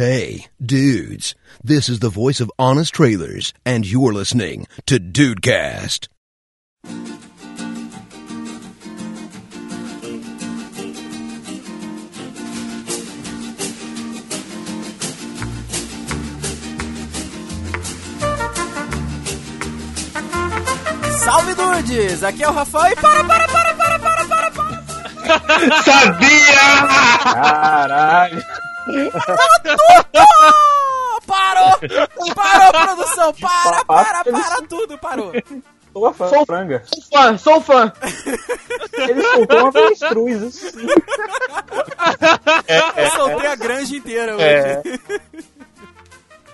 Hey, dudes, this is the voice of Honest Trailers, and you're listening to Dudecast. Salve dudes! Aqui é o Rafael e para, para, para, para, para, para, para! Sabia! Caralho! Parou! Parou, produção! Para, para, para tudo! Parou! Sou fã, Sou- franga. Sou fã, sou fã. Ele soltou uma avestruz, assim. Eu soltei a granja inteira hoje. É.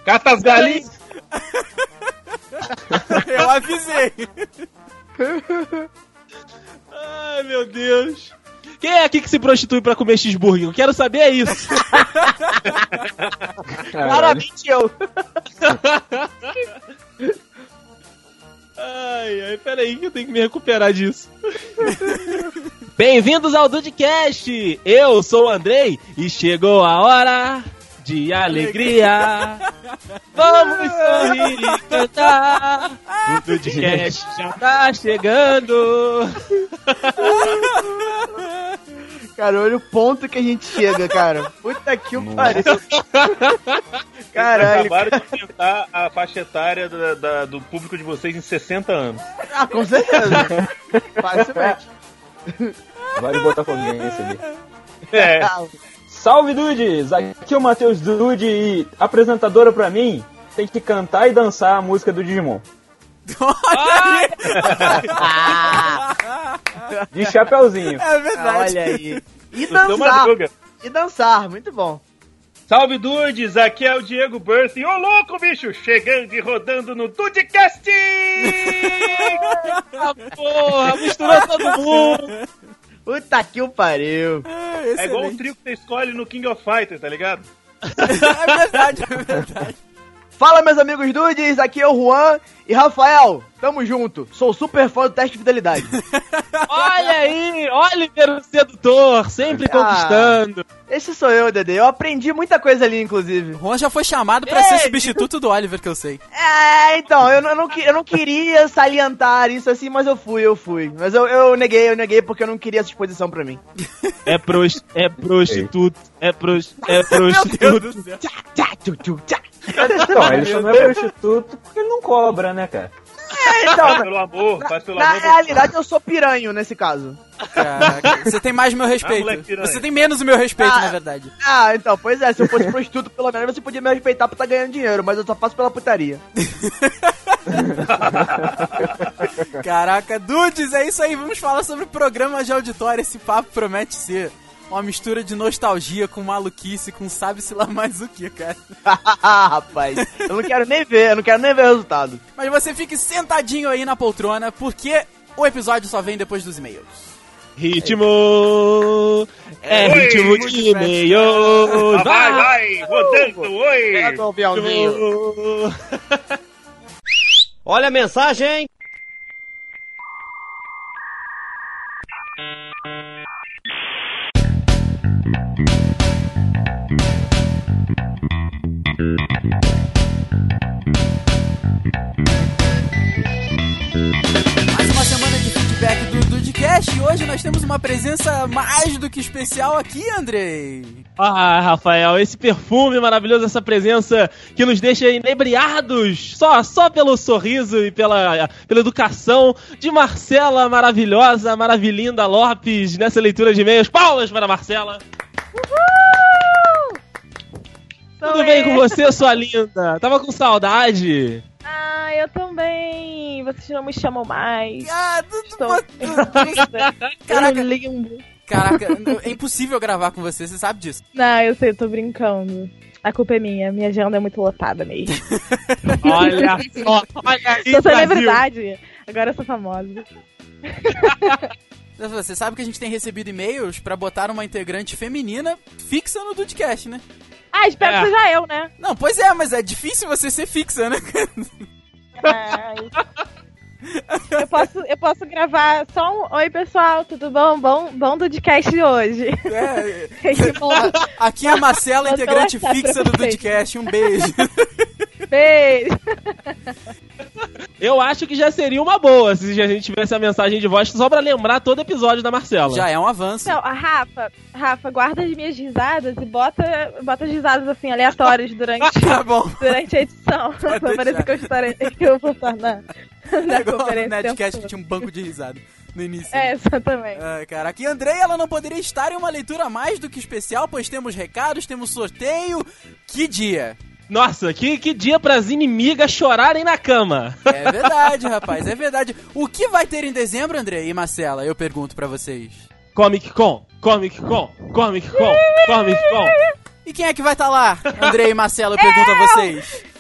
Cata as galinhas. Eu avisei. Ai, meu Deus. Quem é aqui que se prostitui pra comer cheeseburger? Eu quero saber é isso. Claramente eu. Ai, ai, peraí que eu tenho que me recuperar disso. Bem-vindos ao Dudecast! Eu sou o Andrei e chegou a hora de alegria. Vamos sorrir e cantar. O Dudecast já tá chegando. Cara, olha o ponto que a gente chega, cara. Puta que o pariu. Caralho. Acabaram de aumentar a faixa etária da- da- do público de vocês em 60 anos. Ah, com certeza. Facilmente. Vale botafoguense ali. É. Salve, dudes! Aqui é o Matheus Dude e apresentadora pra mim tem que cantar e dançar a música do Digimon. De chapeuzinho. É verdade. olha aí. E dançar. E dançar, muito bom. Salve Dudes, aqui é o Diego Burst. Ô louco, bicho! Chegando e rodando no Dudecast! Ah, porra, misturou todo mundo. Puta que o pariu. É igual o trio que você escolhe no King of Fighters, tá ligado? É verdade, é verdade. Fala, meus amigos dudes, aqui é o Juan e Rafael. Tamo junto. Sou super fã do teste de fidelidade. Olha aí, Oliver o sedutor, sempre Ah. conquistando. Esse sou eu, Dedê. Eu aprendi muita coisa ali, inclusive. O Juan já foi chamado pra ser substituto do Oliver, que eu sei. É, então, eu não, eu não, eu não queria salientar isso assim, mas eu fui, eu fui. Mas eu, eu neguei, eu neguei porque eu não queria essa exposição pra mim. É, pros, é prostituto, é, pros, é Meu prostituto. Deus do céu. Tchá, tchu, tchu, tchá. Então, ele só não é prostituto porque ele não cobra, né, cara? É, Faz então, pelo amor, faz pelo na amor. realidade eu sou piranho nesse caso. Caraca, você tem mais o meu Ah, respeito. piranha. Você tem menos o meu respeito, Ah. na verdade. Ah, então, pois é, se eu fosse prostituto, pelo menos você podia me respeitar por estar ganhando dinheiro, mas eu só faço pela putaria. Caraca, dudes, é isso aí. Vamos falar sobre programas de auditório. Esse papo promete ser uma mistura de nostalgia com maluquice, com sabe-se lá mais o que, cara. Rapaz, eu não quero nem ver, eu não quero nem ver o resultado. Mas você fique sentadinho aí na poltrona, porque o episódio só vem depois dos e-mails. Ritmo, é Oi, ritmo de e-mail. Ah, vai, vai, rodando, oi! Pega o. Olha a mensagem! Hoje nós temos uma presença mais do que especial aqui, Andrei. Ah, Rafael, esse perfume maravilhoso, essa presença que nos deixa inebriados só, só pelo sorriso e pela, pela educação de Marcela maravilhosa, maravilhinda Lopes nessa leitura de e-mails. Palmas para Marcela! Tudo bem com você, sua linda? Tava com saudade? Ah, eu também. Vocês não me chamam mais. Ah, du- Estou Caraca. Caraca. lindo. Caraca, é impossível gravar com você, você sabe disso. Não, eu sei, eu tô brincando. A culpa é minha. Minha agenda é muito lotada mesmo. Olha só, olha aí, sou celebridade. Agora eu sou famosa. Você sabe que a gente tem recebido e-mails pra botar uma integrante feminina fixa no Dudcast, né? Ah, espero É. que seja eu, né? Não, pois é, mas é difícil você ser fixa, né? Ai, Eu posso, eu posso gravar só um Oi, pessoal, tudo bom? Bom, bom do podcast hoje. É, Tipo, aqui é a Marcela, integrante fixa do. Dudcast. Um beijo. Beijo. Eu acho que já seria uma boa se a gente tivesse a mensagem de voz só pra lembrar todo episódio da Marcela. Já é um avanço. Não, a Rafa, Rafa, guarda as minhas risadas e bota, bota as risadas assim, aleatórias durante, Tá bom. durante a edição. Pra parecer que eu, estarei, que eu vou estar na, na É igual no conferência. Nerdcast que tinha um banco de risada no início. É, exatamente. Ai, caraca. E Andrei, ela não poderia estar em uma leitura mais do que especial, pois temos recados, temos sorteio. Que dia! Nossa, que, que dia pras inimigas chorarem na cama. É verdade, rapaz, é verdade. O que vai ter em dezembro, Andrei e Marcela? Eu pergunto pra vocês. Comic Con, Comic Con, Comic Con, Comic Con. E quem é que vai estar lá? Andrei e Marcela, eu pergunto a vocês.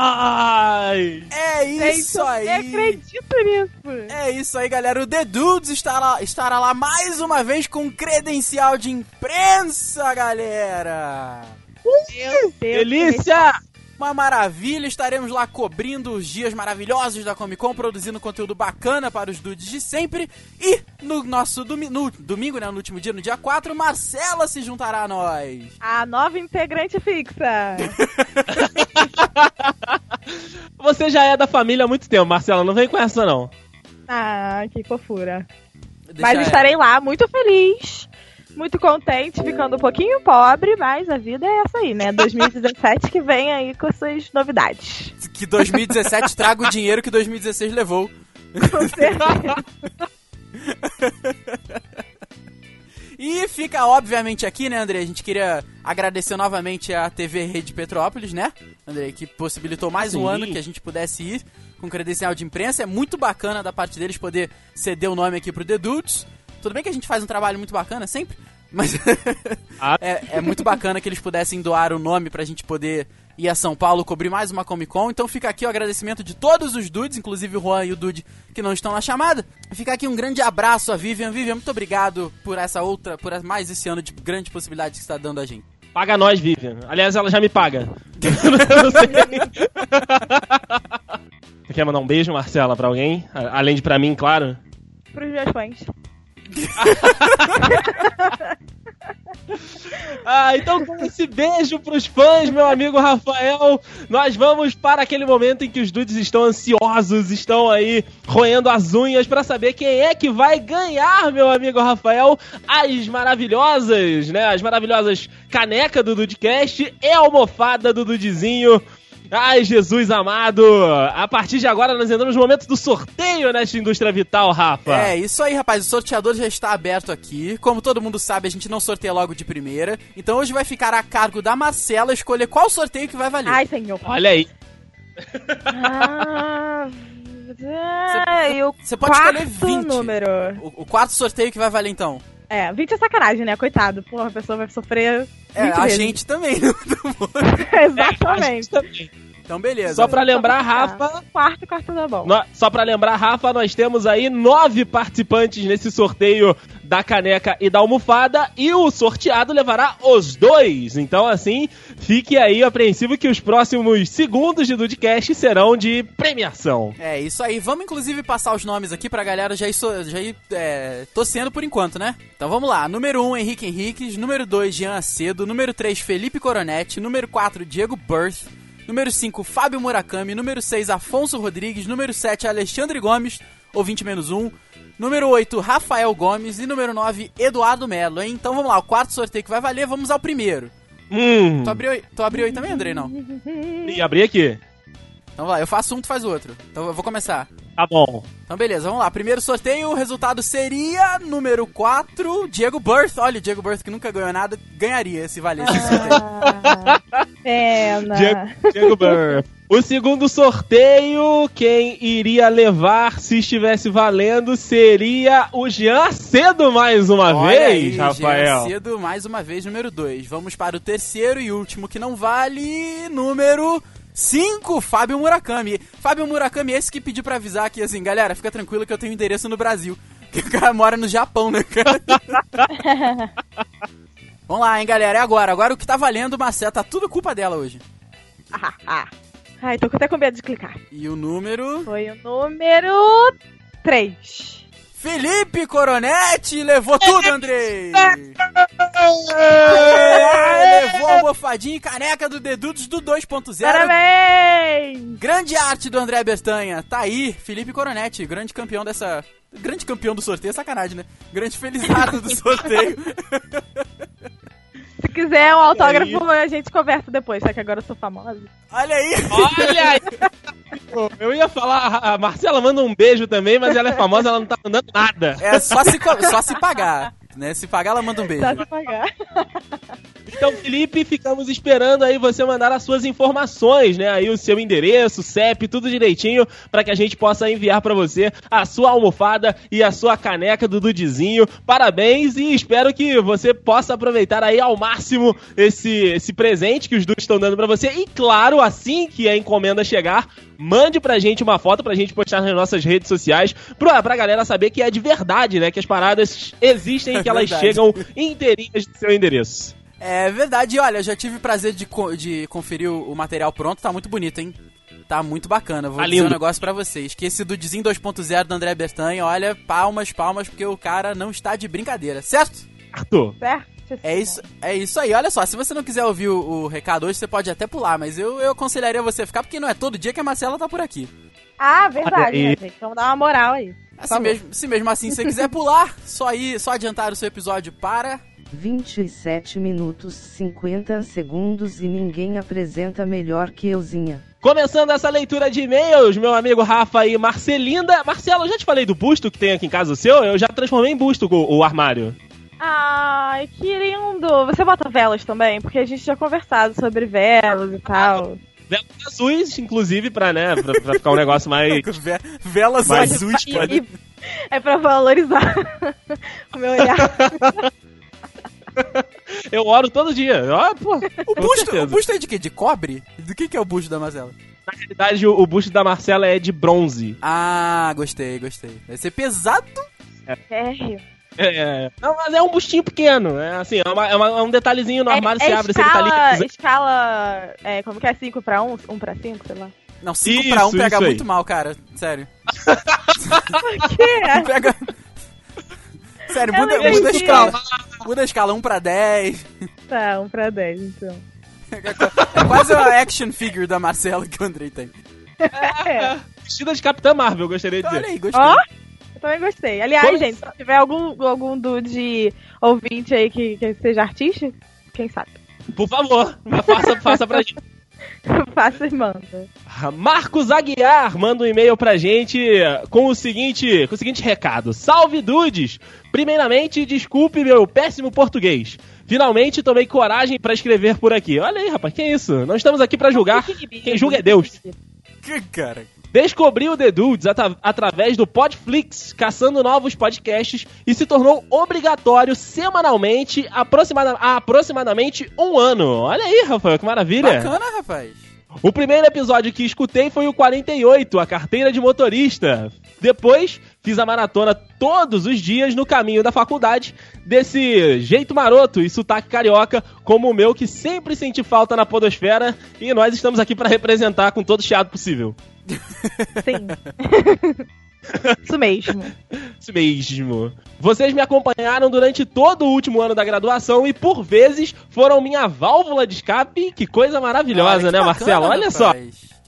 Ai. É isso aí! Eu acredito nisso. É isso aí, galera. O The Dudes estará, estará lá mais uma vez com credencial de imprensa, galera! Meu Deus. Delícia! Uma maravilha, estaremos lá cobrindo os dias maravilhosos da Comic Con, produzindo conteúdo bacana para os dudes de sempre. E no nosso domi no domingo, né, no último dia, no dia 4, Marcela se juntará a nós. A nova integrante fixa. Você já é da família há muito tempo, Marcela. Não vem com essa, não. Ah, que fofura. Deixa Mas ela. estarei lá muito feliz, muito contente, ficando um pouquinho pobre, mas a vida é essa aí, né? 2017 que vem aí com suas novidades. Que 2017 traga o dinheiro que 2016 levou. Com certeza. E fica obviamente aqui, né, André? A gente queria agradecer novamente a TV Rede Petrópolis, né, André? Que possibilitou mais um Sim. ano que a gente pudesse ir com credencial de imprensa. É muito bacana da parte deles poder ceder o nome aqui pro The Dudes. Tudo bem que a gente faz um trabalho muito bacana sempre, mas Ah. é, é muito bacana que eles pudessem doar o nome pra gente poder ir a São Paulo cobrir mais uma Comic Con. Então fica aqui o agradecimento de todos os dudes, inclusive o Juan e o Dude que não estão na chamada. Fica aqui um grande abraço a Vivian. Vivian, muito obrigado por essa outra, por mais esse ano de grande possibilidade que está dando a gente. Paga nós, Vivian. Aliás, ela já me paga. Eu não sei. Você quer mandar um beijo, Marcela, pra alguém? Além de pra mim, claro. Pros meus fãs. Ah, então com esse beijo pros fãs, meu amigo Rafael, nós vamos para aquele momento em que os dudes estão ansiosos, estão aí roendo as unhas pra saber quem é que vai ganhar, meu amigo Rafael, as maravilhosas, né, as maravilhosas caneca do Dudecast e almofada do Dudizinho. Ai, Jesus amado! A partir de agora nós entramos no momento do sorteio nesta indústria vital, Rafa. É, isso aí, rapaz. O sorteador já está aberto aqui. Como todo mundo sabe, a gente não sorteia logo de primeira. Então hoje vai ficar a cargo da Marcela escolher qual sorteio que vai valer. Ai, senhor. Olha aí. Ah, o Você pode escolher quarto 20. número. O, o quarto sorteio que vai valer então. É, 20 é sacanagem, né? Coitado. Porra, a pessoa vai sofrer. É, 20 a gente também. Exatamente. Então, beleza. Só pra lembrar, Tá. Rafa, Quarto, quarto tá bom. No- só pra lembrar, Rafa, nós temos aí nove participantes nesse sorteio da caneca e da almofada e o sorteado levará os dois. Então, assim, fique aí apreensivo que os próximos segundos de Dudcast serão de premiação. É, isso aí. Vamos inclusive passar os nomes aqui pra galera já ir, já ir é, torcendo por enquanto, né? Então vamos lá. Número 1, Henrique Henriques. Número 2, Jean Acedo. Número 3, Felipe Coronetti. Número 4, Diego Berth. Número 5, Fábio Murakami. Número 6, Afonso Rodrigues. Número 7, Alexandre Gomes, ouvinte menos 1. Número 8, Rafael Gomes. E número 9, Eduardo Melo, hein? Então vamos lá, o quarto sorteio que vai valer, vamos ao primeiro. Hum. Tu abriu, aí- tu abriu aí também, Andrei? Não. E abri aqui. Então vai lá, eu faço um, tu faz o outro. Então eu vou começar. Tá bom. Então beleza, vamos lá. Primeiro sorteio, o resultado seria número 4, Diego Birth. Olha, o Diego Birth que nunca ganhou nada, ganharia se valesse esse sorteio. Ah, pena. Diego, Diego Burr. O segundo sorteio, quem iria levar se estivesse valendo seria o Jean Cedo mais uma Olha vez, aí, Rafael. Jean Cedo, mais uma vez, número 2. Vamos para o terceiro e último que não vale, número 5, Fábio Murakami. Fábio Murakami, esse que pediu pra avisar que, assim, galera, fica tranquilo que eu tenho endereço no Brasil. Que o cara mora no Japão, né, cara? Vamos lá, hein, galera, é agora. Agora o que tá valendo, Marcela, tá tudo culpa dela hoje. Ai, tô até com medo de clicar. E o número. Foi o número 3. Felipe Coronetti levou tudo, Andrei! É, levou a almofadinha e caneca do Dedutos do 2.0. Parabéns! Grande arte do André Bertanha. Tá aí, Felipe Coronetti, grande campeão dessa. Grande campeão do sorteio, é sacanagem, né? Grande felizardo do sorteio. Se quiser um autógrafo, a gente conversa depois, só que agora eu sou famosa. Olha aí! Olha aí! Eu ia falar, a Marcela manda um beijo também, mas ela é famosa, ela não tá mandando nada. É só se, só se pagar. Né? Se pagar, ela manda um beijo. Só se pagar. Então, Felipe, ficamos esperando aí você mandar as suas informações, né? Aí o seu endereço, CEP, tudo direitinho, pra que a gente possa enviar pra você a sua almofada e a sua caneca do Dudizinho. Parabéns e espero que você possa aproveitar aí ao máximo esse, esse presente que os Dudes estão dando pra você. E claro, assim que a encomenda chegar, mande pra gente uma foto pra gente postar nas nossas redes sociais, pra, pra galera saber que é de verdade, né? Que as paradas existem e que elas Verdade. chegam inteirinhas do seu endereço. É verdade, olha, eu já tive o prazer de, co- de conferir o, o material pronto, tá muito bonito, hein? Tá muito bacana. Vou Tá dizer um negócio pra vocês. Que esse Dudezinho 2.0 do André Bertanha, olha, palmas, palmas, porque o cara não está de brincadeira, certo? Arthur. Certo? É isso, é isso aí. Olha só, se você não quiser ouvir o, o recado hoje, você pode até pular, mas eu, eu aconselharia você ficar, porque não é todo dia que a Marcela tá por aqui. Ah, verdade, aí. né, gente? Vamos dar uma moral aí. Assim favor. mesmo, se mesmo assim você quiser pular, só ir, só adiantar o seu episódio para 27 minutos 50 segundos e ninguém apresenta melhor que euzinha. Começando essa leitura de e-mails, meu amigo Rafa e Marcelinda. Marcelo, eu já te falei do busto que tem aqui em casa o seu? Eu já transformei em busto o, o armário. Ai, que lindo! Você bota velas também? Porque a gente já conversado sobre velas e tal. Velas azuis, inclusive, pra, né, pra, pra ficar um negócio mais... Ve- velas Mas- azuis, E- cara. e- é pra valorizar o meu olhar. Eu oro todo dia. Ó, pô, O busto, o busto é de quê? De cobre? Do que, que é o busto da Marcela? Na realidade, o, o busto da Marcela é de bronze. Ah, gostei, gostei. Vai ser pesado. Sério? É, não, mas é um bustinho pequeno. É assim, é, uma- é uma- é um detalhezinho no armário, você abre, se ele tá ali... escala, escala é, como que é 5 pra 1? 1 pra 5, sei lá. Não, 5 Isso, pra 1 um pega isso aí. muito mal, cara. Sério. Por quê? Pega. Sério, Eu muda, não muda a escala. Muda a escala 1 pra 10. Tá, 1 pra 10, então. É quase a action figure da Marcela que o Andrei tem. É. Vestida de Capitã Marvel, eu gostaria de Olha dizer. aí, gostei. Ó, eu também gostei. Aliás, Como- gente, se tiver algum, algum dude ouvinte aí que, que seja artista, quem sabe? Por favor, faça, faça pra gente. Faça e manda. Marcos Aguiar manda um e-mail pra gente com o seguinte, com o seguinte recado. Salve dudes! Primeiramente, desculpe meu péssimo português. Finalmente tomei coragem pra escrever por aqui. Olha aí, rapaz, que isso? Não estamos aqui pra julgar. Quem julga é Deus. Que cara. Descobriu o The Dudes atra- através do Podflix, caçando novos podcasts e se tornou obrigatório semanalmente aproximada- há aproximadamente um ano. Olha aí, Rafael, que maravilha! Bacana, rapaz. O primeiro episódio que escutei foi o 48, a carteira de motorista. Depois, fiz a maratona todos os dias no caminho da faculdade, desse jeito maroto e sotaque carioca, como o meu, que sempre senti falta na podosfera, e nós estamos aqui para representar com todo o chiado possível. Sim. Isso mesmo. Isso mesmo. Vocês me acompanharam durante todo o último ano da graduação e, por vezes, foram minha válvula de escape. Que coisa maravilhosa, Olha, que né, bacana, Marcelo? Olha só.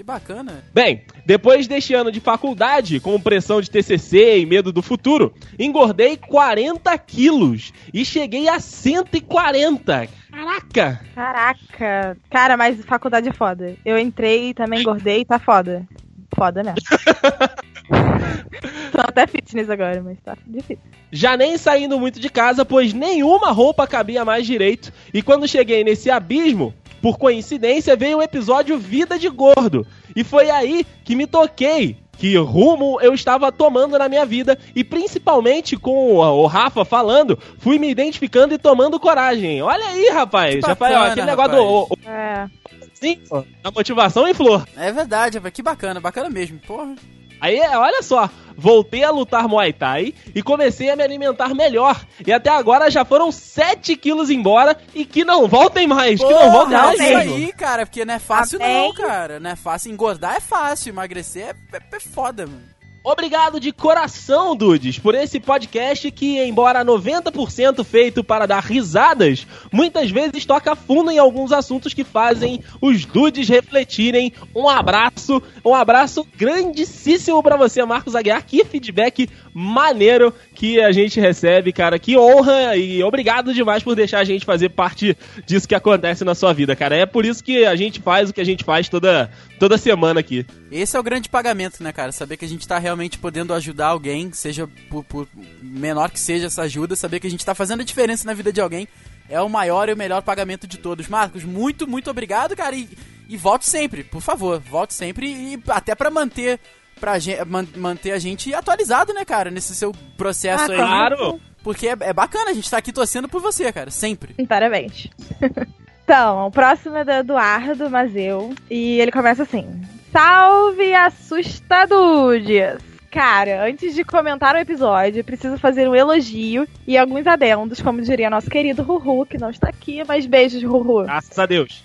Que bacana. Bem, depois deste ano de faculdade, com pressão de TCC e medo do futuro, engordei 40 quilos e cheguei a 140. Caraca! Caraca. Cara, mas faculdade é foda. Eu entrei, também engordei e tá foda. Foda mesmo. Tô até fitness agora, mas tá difícil. Já nem saindo muito de casa, pois nenhuma roupa cabia mais direito. E quando cheguei nesse abismo, por coincidência, veio o episódio Vida de Gordo. E foi aí que me toquei. Que rumo eu estava tomando na minha vida e principalmente com o, Rafa falando, fui me identificando e tomando coragem. Olha aí, rapaz, Que Rafael, bacana, aquele negócio do o, o, É. sim, da motivação em flor. É verdade, rapaz. Que bacana, bacana mesmo. Porra. Aí, olha só, voltei a lutar Muay Thai e comecei a me alimentar melhor. E até agora já foram 7 quilos embora e que não voltem mais, que não voltem Porra, mais é isso aí, cara, porque não é fácil Amém. não, cara. Não é fácil. Engordar é fácil, emagrecer é, é, é foda, mano. Obrigado de coração, Dudes, por esse podcast que, embora 90% feito para dar risadas, muitas vezes toca fundo em alguns assuntos que fazem os Dudes refletirem. Um abraço, um abraço grandíssimo pra você, Marcos Aguiar. Que feedback maneiro que a gente recebe, cara. Que honra e obrigado demais por deixar a gente fazer parte disso que acontece na sua vida, cara. É por isso que a gente faz o que a gente faz toda, toda semana aqui. Esse é o grande pagamento, né, cara? Saber que a gente tá realmente podendo ajudar alguém, seja por, por menor que seja essa ajuda, saber que a gente tá fazendo a diferença na vida de alguém é o maior e o melhor pagamento de todos. Marcos, muito, muito obrigado, cara. E, e volte sempre, por favor. Volte sempre e até pra manter, pra gen- man- manter a gente atualizado, né, cara? Nesse seu processo Ah, aí. Claro! Porque é, é bacana, a gente tá aqui torcendo por você, cara. Sempre. Parabéns. então, o próximo é do Eduardo Mazeu. E ele começa assim: Salve assustadudes! Cara, antes de comentar o episódio, preciso fazer um elogio e alguns adendos, como diria nosso querido Ruhu, que não está aqui, mas beijos, Ruhu. Graças a Deus.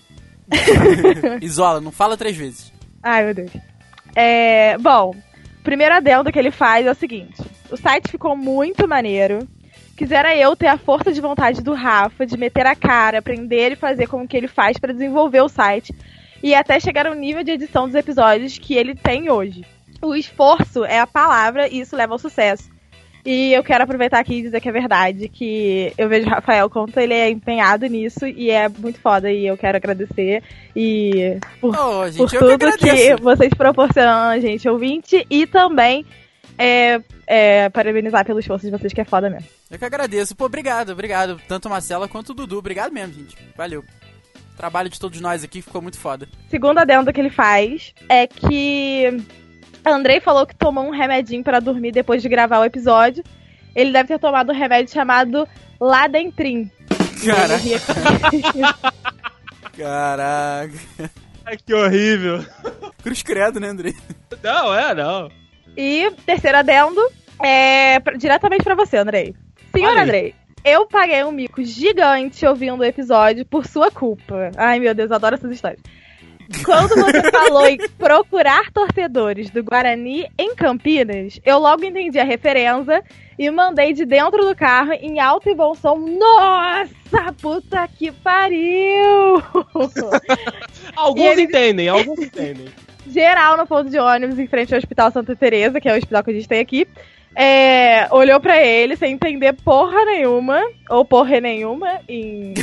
Isola, não fala três vezes. Ai, meu Deus. É, bom, o primeiro adendo que ele faz é o seguinte: o site ficou muito maneiro. Quisera eu ter a força de vontade do Rafa de meter a cara, aprender e fazer como que ele faz pra desenvolver o site e até chegar ao nível de edição dos episódios que ele tem hoje. O esforço é a palavra e isso leva ao sucesso. E eu quero aproveitar aqui e dizer que é verdade, que eu vejo o Rafael quanto ele é empenhado nisso e é muito foda e eu quero agradecer e por Ô, gente, por que tudo que, agradeço. vocês proporcionam a gente ouvinte e também é, é, parabenizar pelo esforço de vocês, que é foda mesmo. Eu que agradeço. Pô, obrigado, obrigado. Tanto Marcela quanto o Dudu. Obrigado mesmo, gente. Valeu. O trabalho de todos nós aqui ficou muito foda. Segundo adendo que ele faz é que Andrei falou que tomou um remedinho pra dormir depois de gravar o episódio. Ele deve ter tomado um remédio chamado Ladentrin. Caraca. Caraca. Ai, que horrível. Cruz credo, né, Andrei? Não, é, não. E terceiro adendo é diretamente pra você, Andrei. Senhor. Andrei, eu paguei um mico gigante ouvindo o episódio por sua culpa. Ai, meu Deus, eu adoro essas histórias. Quando você falou em procurar torcedores do Guarani em Campinas, eu logo entendi a referência e mandei de dentro do carro em alto e bom som. Nossa, puta que pariu! Alguns entendem, alguns entendem. geral no ponto de ônibus em frente ao Hospital Santa Teresa, que é o hospital que a gente tem aqui. É, olhou pra ele sem entender porra nenhuma, ou porra nenhuma, em,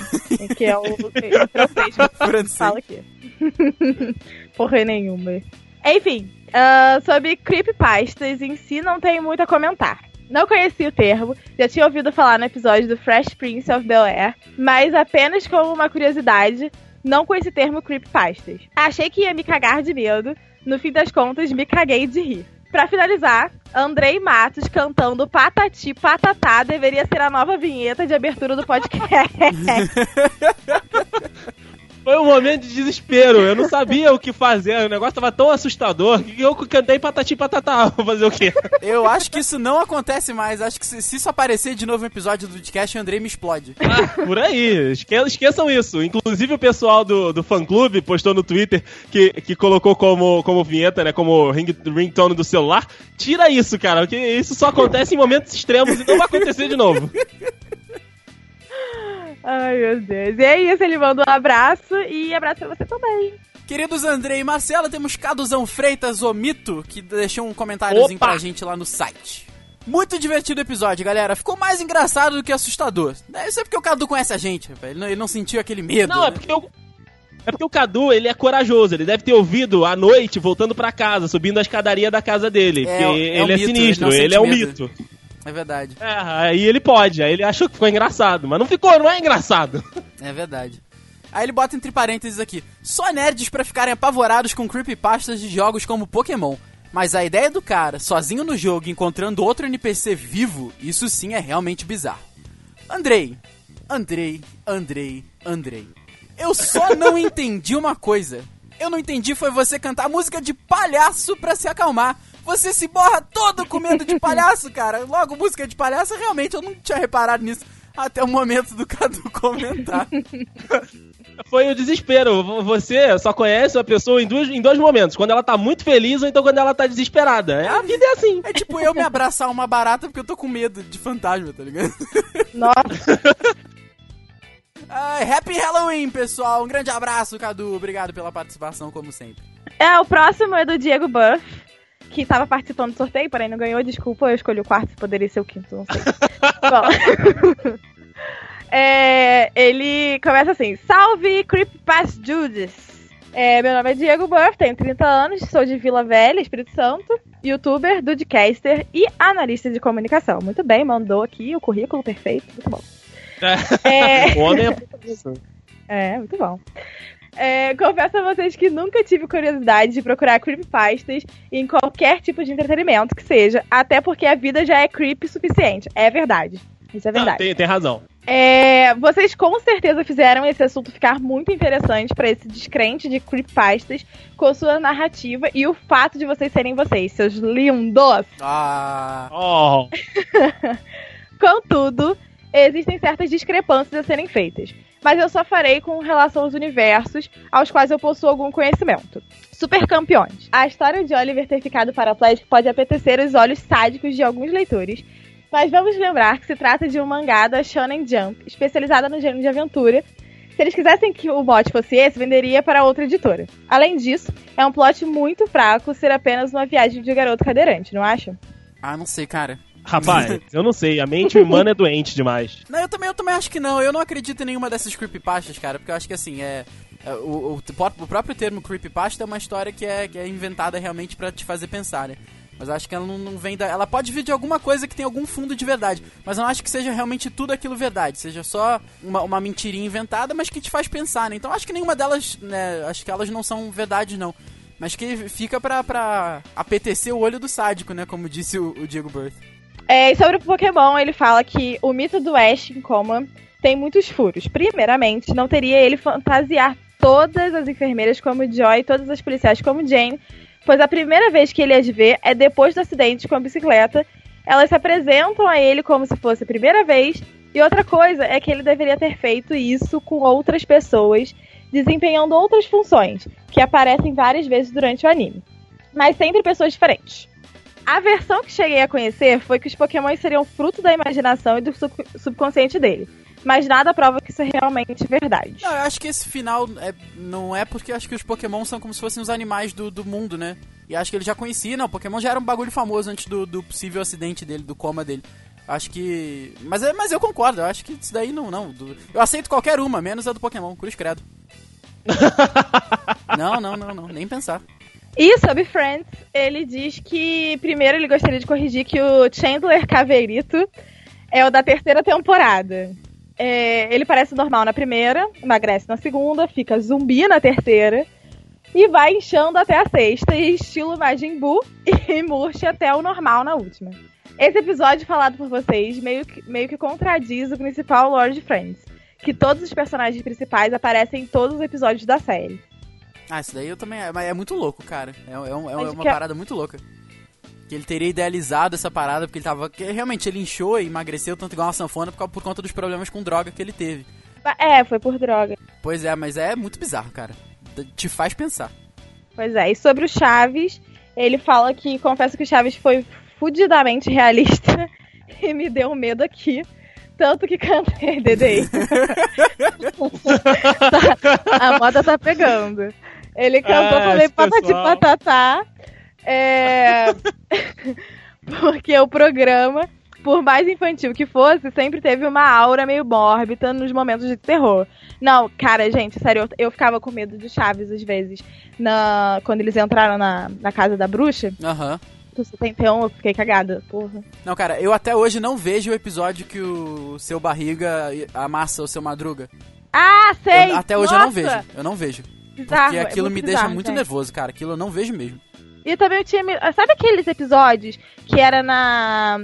em que é o em francês que Francês. fala aqui. porra nenhuma. Enfim, ah, sobre creepypastas em si não tem muito a comentar. Não conhecia o termo, já tinha ouvido falar no episódio do Fresh Prince of Bel-Air, mas apenas como uma curiosidade, não com esse termo creepypastas. Achei que ia me cagar de medo, no fim das contas me caguei de rir. Pra finalizar, Andrei Matos cantando Patati Patatá deveria ser a nova vinheta de abertura do podcast. Foi um momento de desespero. Eu não sabia o que fazer. O negócio tava tão assustador que eu cantei patati patatá. Vou fazer o quê? Eu acho que isso não acontece mais. Acho que se, se isso aparecer de novo no episódio do podcast, o Andrei me explode. Ah, por aí. Esque- esqueçam isso. Inclusive o pessoal do, do fã clube postou no Twitter que, que colocou como, como vinheta, né? Como ring, ringtone do celular. Tira isso, cara. Porque isso só acontece em momentos extremos e não vai acontecer de novo. Ai, meu Deus. E é isso, ele manda um abraço e abraço pra você também. Queridos Andrei e Marcela, temos Caduzão Freitas, o Mito, que deixou um comentáriozinho Opa! pra gente lá no site. Muito divertido o episódio, galera. Ficou mais engraçado do que assustador. Isso é porque o Cadu conhece a gente, rapaz. Ele não, ele não sentiu aquele medo. Não, é né? porque o. É porque o Cadu, ele é corajoso, ele deve ter ouvido à noite, voltando pra casa, subindo a escadaria da casa dele. É, porque é um ele é mito, sinistro, ele não ele é um mito. É verdade, É, aí ele pode, aí ele achou que ficou engraçado, mas não ficou, não é engraçado. é verdade. Aí ele bota entre parênteses aqui: só nerds pra ficarem apavorados com creepypastas de jogos como Pokémon. Mas a ideia do cara, sozinho no jogo, encontrando outro NPC vivo, isso sim é realmente bizarro. Andrei, Andrei, Andrei, Andrei. Eu só não entendi uma coisa. Eu não entendi foi você cantar música de palhaço pra se acalmar. Você se borra todo com medo de palhaço, cara. Logo, música de palhaço, realmente eu não tinha reparado nisso até o momento do Cadu comentar. Foi o desespero. Você só conhece a pessoa em, duas, em dois momentos. Quando ela tá muito feliz ou então quando ela tá desesperada. É, A vida é assim. É tipo eu me abraçar uma barata porque eu tô com medo de fantasma, tá ligado? Nossa, happy Halloween, pessoal. Um grande abraço, Cadu. Obrigado pela participação, como sempre. é, o próximo é do Diego Buff, que tava participando do sorteio, porém não ganhou, desculpa, eu escolhi o quarto, poderia ser o quinto, não sei. Bom. É, ele começa assim: Salve Creepypast Judas! É, meu nome é Diego Buff, tenho 30 anos, sou de Vila Velha, Espírito Santo, youtuber, dudcaster e analista de comunicação. Muito bem, mandou aqui o currículo perfeito, muito bom. É, O homem é é, muito bom. É, confesso a vocês que nunca tive curiosidade de procurar creepypastas em qualquer tipo de entretenimento que seja, até porque a vida já é creepy suficiente. É verdade. Isso é Não, verdade. tem, tem razão. É, vocês com certeza fizeram esse assunto ficar muito interessante pra esse descrente de creepypastas com sua narrativa e o fato de vocês serem vocês, seus lindos. Ah. Oh, Contudo, existem certas discrepâncias a serem feitas. Mas eu só farei com relação aos universos aos quais eu possuo algum conhecimento. Super campeões. A história de Oliver ter ficado paraplégico pode apetecer os olhos sádicos de alguns leitores, mas vamos lembrar que se trata de um mangá da Shonen Jump, especializada no gênero de aventura. Se eles quisessem que o bot fosse esse, venderia para outra editora. Além disso, é um plot muito fraco ser apenas uma viagem de garoto cadeirante, não acha? Ah, não sei, cara. Rapaz, eu não sei. A mente humana é doente demais. Não, eu também, eu também acho que não. Eu não acredito em nenhuma dessas creepypastas, cara, porque eu acho que assim, é. é, o, o, o próprio termo creepypasta é uma história que é, que é inventada realmente pra te fazer pensar, né? Mas acho que ela não, não vem da. Ela pode vir de alguma coisa que tem algum fundo de verdade. Mas eu não acho que seja realmente tudo aquilo verdade. Seja só uma, uma mentirinha inventada, mas que te faz pensar, né? Então acho que nenhuma delas, né? Acho que elas não são verdades, não. Mas que fica pra, pra apetecer o olho do sádico, né? Como disse o, o Diego Birth. É, sobre o Pokémon, ele fala que o mito do Ash em coma tem muitos furos. Primeiramente, não teria ele fantasiar todas as enfermeiras como Joy todas as policiais como Jane, pois a primeira vez que ele as vê é depois do acidente com a bicicleta. Elas se apresentam a ele como se fosse a primeira vez. E outra coisa é que ele deveria ter feito isso com outras pessoas, desempenhando outras funções, que aparecem várias vezes durante o anime. Mas sempre pessoas diferentes. A versão que cheguei a conhecer foi que os Pokémon seriam fruto da imaginação e do sub- subconsciente dele. Mas nada prova que isso é realmente verdade. Não, eu acho que esse final é, não é porque eu acho que os Pokémon são como se fossem os animais do, do mundo, né? E acho que ele já conhecia, não. Pokémon já era um bagulho famoso antes do, do possível acidente dele, do coma dele. Acho que. Mas, é- mas eu concordo, eu acho que isso daí não. não do- Eu aceito qualquer uma, menos a do Pokémon, cruz credo. não, não, não, não, nem pensar. E sobre Friends, ele diz que primeiro ele gostaria de corrigir que o Chandler Caveirito é o da terceira temporada. É, ele parece normal na primeira, emagrece na segunda, fica zumbi na terceira e vai inchando até a sexta, e estilo Majin Buu, e murcha até o normal na última. Esse episódio falado por vocês meio que, meio que contradiz o principal lore de Friends, que todos os personagens principais aparecem em todos os episódios da série. Ah, isso daí eu também. É, mas é muito louco, cara. É, é, um- é uma parada muito louca. Que ele teria idealizado essa parada porque ele tava. Que realmente ele inchou e emagreceu tanto igual uma sanfona por, causa- por conta dos problemas com droga que ele teve. É, foi por droga. Pois é, mas é muito bizarro, cara. Te faz pensar. Pois é, e sobre o Chaves, ele fala que confessa que o Chaves foi fudidamente realista e me deu medo aqui. Tanto que cantei, Dedei. Tá- a moda tá pegando. Ele cantou Ah, também esse Patati. Patatá. É... Porque o programa, por mais infantil que fosse, sempre teve uma aura meio mórbida nos momentos de terror. Não, cara, gente, sério, eu, eu ficava com medo de Chaves às vezes. Na... Quando eles entraram na, na casa da bruxa, Aham. do 71, eu fiquei cagada, porra. Não, cara, eu até hoje não vejo o episódio que o seu barriga amassa o seu madruga. Ah, sei! Eu- até hoje eu não Nossa! vejo. Eu não vejo. Bizarro, Porque é aquilo muito me deixa bizarro, muito gente. nervoso, cara. Aquilo eu não vejo mesmo. E também eu tinha. Sabe aqueles episódios que era na.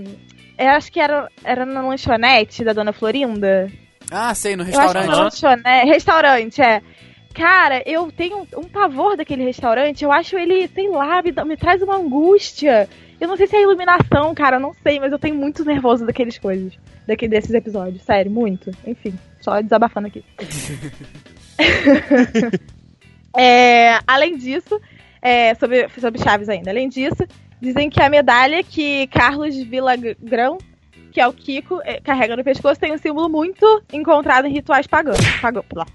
Eu acho que era, era na lanchonete da Dona Florinda? Ah, sei, no Eu acho que restaurante. era lanchonete. Restaurante, é. cara, eu tenho um, um pavor daquele restaurante. Eu acho ele, sei lá, me, me traz uma angústia. Eu não sei se é iluminação, cara, eu não sei, mas eu tenho muito nervoso daqueles coisas. Daqui, desses episódios, sério, muito. Enfim, só desabafando aqui. É, além disso, é, sobre, sobre Chaves ainda, além disso, dizem que a medalha que Carlos Villagrão, que é o Kiko, é, carrega no pescoço, tem um símbolo muito encontrado em rituais pagãos. Pagão, lá.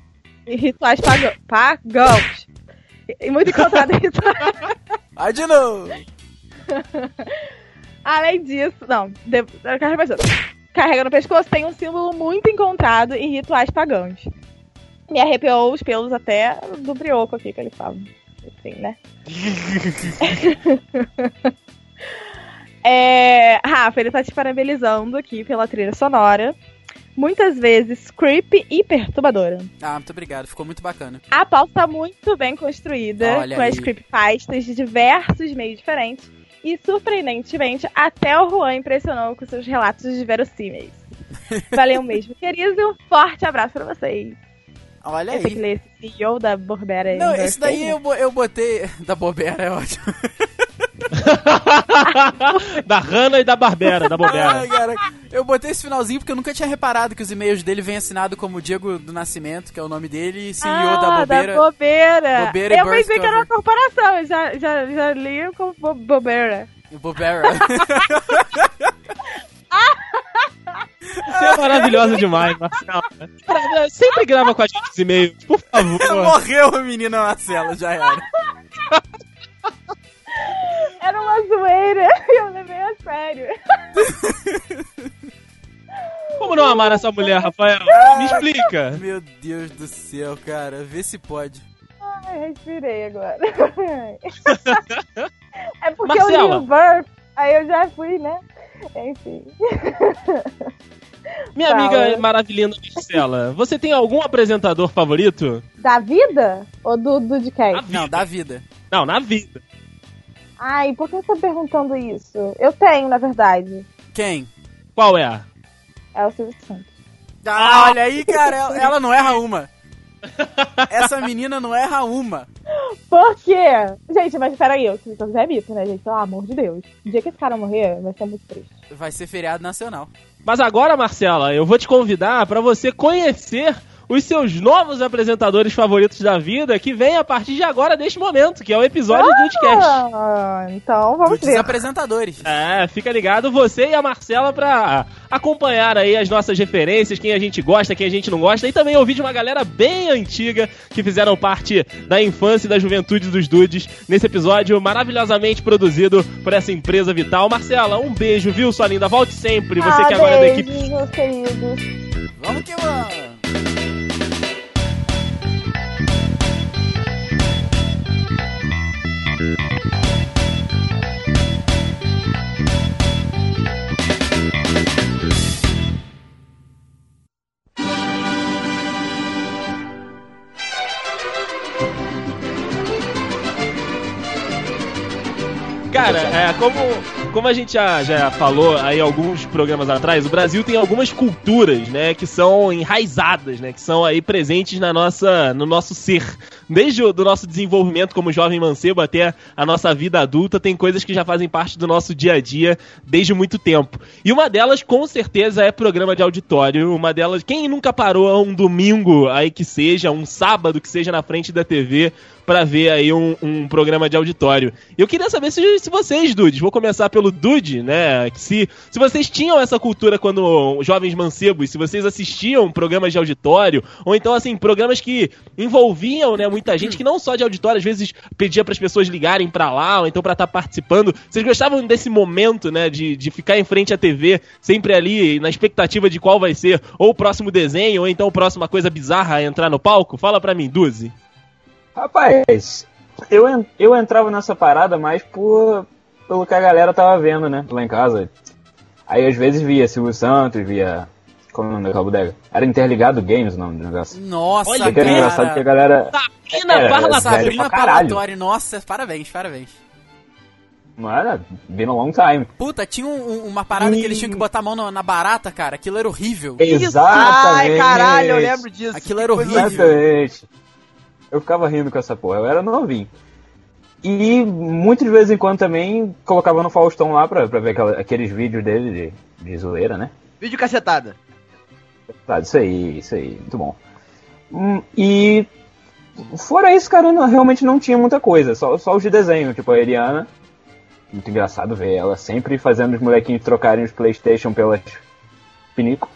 Em rituais pagãos. Pagãos. E muito encontrado em rituais. Vai de novo! Além disso, não, de, carrega no pescoço tem um símbolo muito encontrado em rituais pagãos. Me arrepiou os pelos até do brioco aqui que ele fala. Enfim, né? é, Rafa, ele tá te parabenizando aqui pela trilha sonora. Muitas vezes creepy e perturbadora. Ah, muito obrigado, ficou muito bacana. A pauta muito bem construída, Olha com as aí. creepypastas de diversos meios diferentes. E, surpreendentemente, até o Juan impressionou com seus relatos de verossímeis. Valeu mesmo, queridos, e um forte abraço pra vocês. Olha que aí. ler esse CEO da Borbera. Não, esse daí eu, eu botei. Da bobeira, é ótimo. da Hanna e da Barbera, da Bobera. Cara, eu botei esse finalzinho porque eu nunca tinha reparado que os e-mails dele vêm assinado como Diego do Nascimento, que é o nome dele, e CEO ah, da bobeira. Da bobeira. Bobeira eu pensei Burst que era uma corporação, eu já, já, já li como bo bobeira. Bobeira. Você é maravilhosa demais, Marcela. Sempre grava com a gente os e-mails, por favor. Morreu a menina Marcela, já era. Era uma zoeira, eu levei a sério. Como não amar essa mulher, Rafael? Me explica. Meu Deus do céu, cara. Vê se pode. Ai, respirei agora. é porque eu li Marcela. o Burp, aí eu já fui, né? Enfim. Minha Fala. amiga maravilhosa Marcela, você tem algum apresentador favorito? Da vida? Ou do, do de quem? Não, da vida. Não, na vida. Ai, por que você tá perguntando isso? Eu tenho, na verdade. Quem? Qual é? É o Silvio Santos. Ah, olha aí, cara, ela, ela não erra uma. Essa menina não erra uma. Por quê? Gente, mas peraí, o Silvio Santos é mito, né, gente? Pelo amor de Deus. O dia que esse cara morrer, vai ser muito triste. Vai ser feriado nacional. Mas agora, Marcela, eu vou te convidar para você conhecer os seus novos apresentadores favoritos da vida que vem a partir de agora, deste momento, que é o episódio do podcast. Ah, então vamos Dos ver. apresentadores. É, fica ligado você e a Marcela pra acompanhar aí as nossas referências, quem a gente gosta, quem a gente não gosta, e também ouvir de uma galera bem antiga que fizeram parte da infância e da juventude dos dudes nesse episódio maravilhosamente produzido por essa empresa vital. Marcela, um beijo, viu, sua linda? Volte sempre, você ah, que agora é da equipe. meus queridos. Vamos que vamos. Cara, é, como, como a gente já, já falou aí alguns programas atrás, o Brasil tem algumas culturas, né, que são enraizadas, né, que são aí presentes na nossa, no nosso ser. Desde o do nosso desenvolvimento como jovem mancebo até a nossa vida adulta, tem coisas que já fazem parte do nosso dia a dia desde muito tempo. E uma delas, com certeza, é programa de auditório. Uma delas, quem nunca parou um domingo aí que seja, um sábado que seja na frente da TV pra ver aí um, um programa de auditório. Eu queria saber se, se vocês, Dudes, vou começar pelo Dude, né? Se, se vocês tinham essa cultura quando jovens mancebos, se vocês assistiam programas de auditório, ou então, assim, programas que envolviam, né, muita gente, que não só de auditório, às vezes pedia para as pessoas ligarem pra lá, ou então pra estar participando. Vocês gostavam desse momento, né, de, de ficar em frente à TV, sempre ali na expectativa de qual vai ser ou o próximo desenho, ou então a próxima coisa bizarra a entrar no palco? Fala pra mim, Duzi. Rapaz, eu, eu entrava nessa parada mais por, pelo que a galera tava vendo, né? Lá em casa. Aí às vezes via Silvio Santos, via. Como é o nome daquela bodega? Era Interligado Games o nome do negócio. Nossa, Olha, que era engraçado que a galera. Sabrina É, Parlatório. velho Sabrina. Parlatório, nossa, parabéns, parabéns. Não era? Been a long time. Puta, tinha um- um- uma parada que eles tinham que botar a mão na, na barata, cara. Aquilo era horrível. Exatamente. Ai, caralho, eu lembro disso. Aquilo era horrível. Exatamente. Eu ficava rindo com essa porra, eu era novinho. E muito de vez em quando também colocava no Faustão lá pra, pra ver aquela- aqueles vídeos dele de, de zoeira, né? Vídeo cacetada. Tá, isso aí, isso aí, muito bom. Hum, e fora isso, cara, não- realmente não tinha muita coisa, só, só os de desenho, tipo a Eliana. Muito engraçado ver ela sempre fazendo os molequinhos trocarem os Playstation pelas Pinico.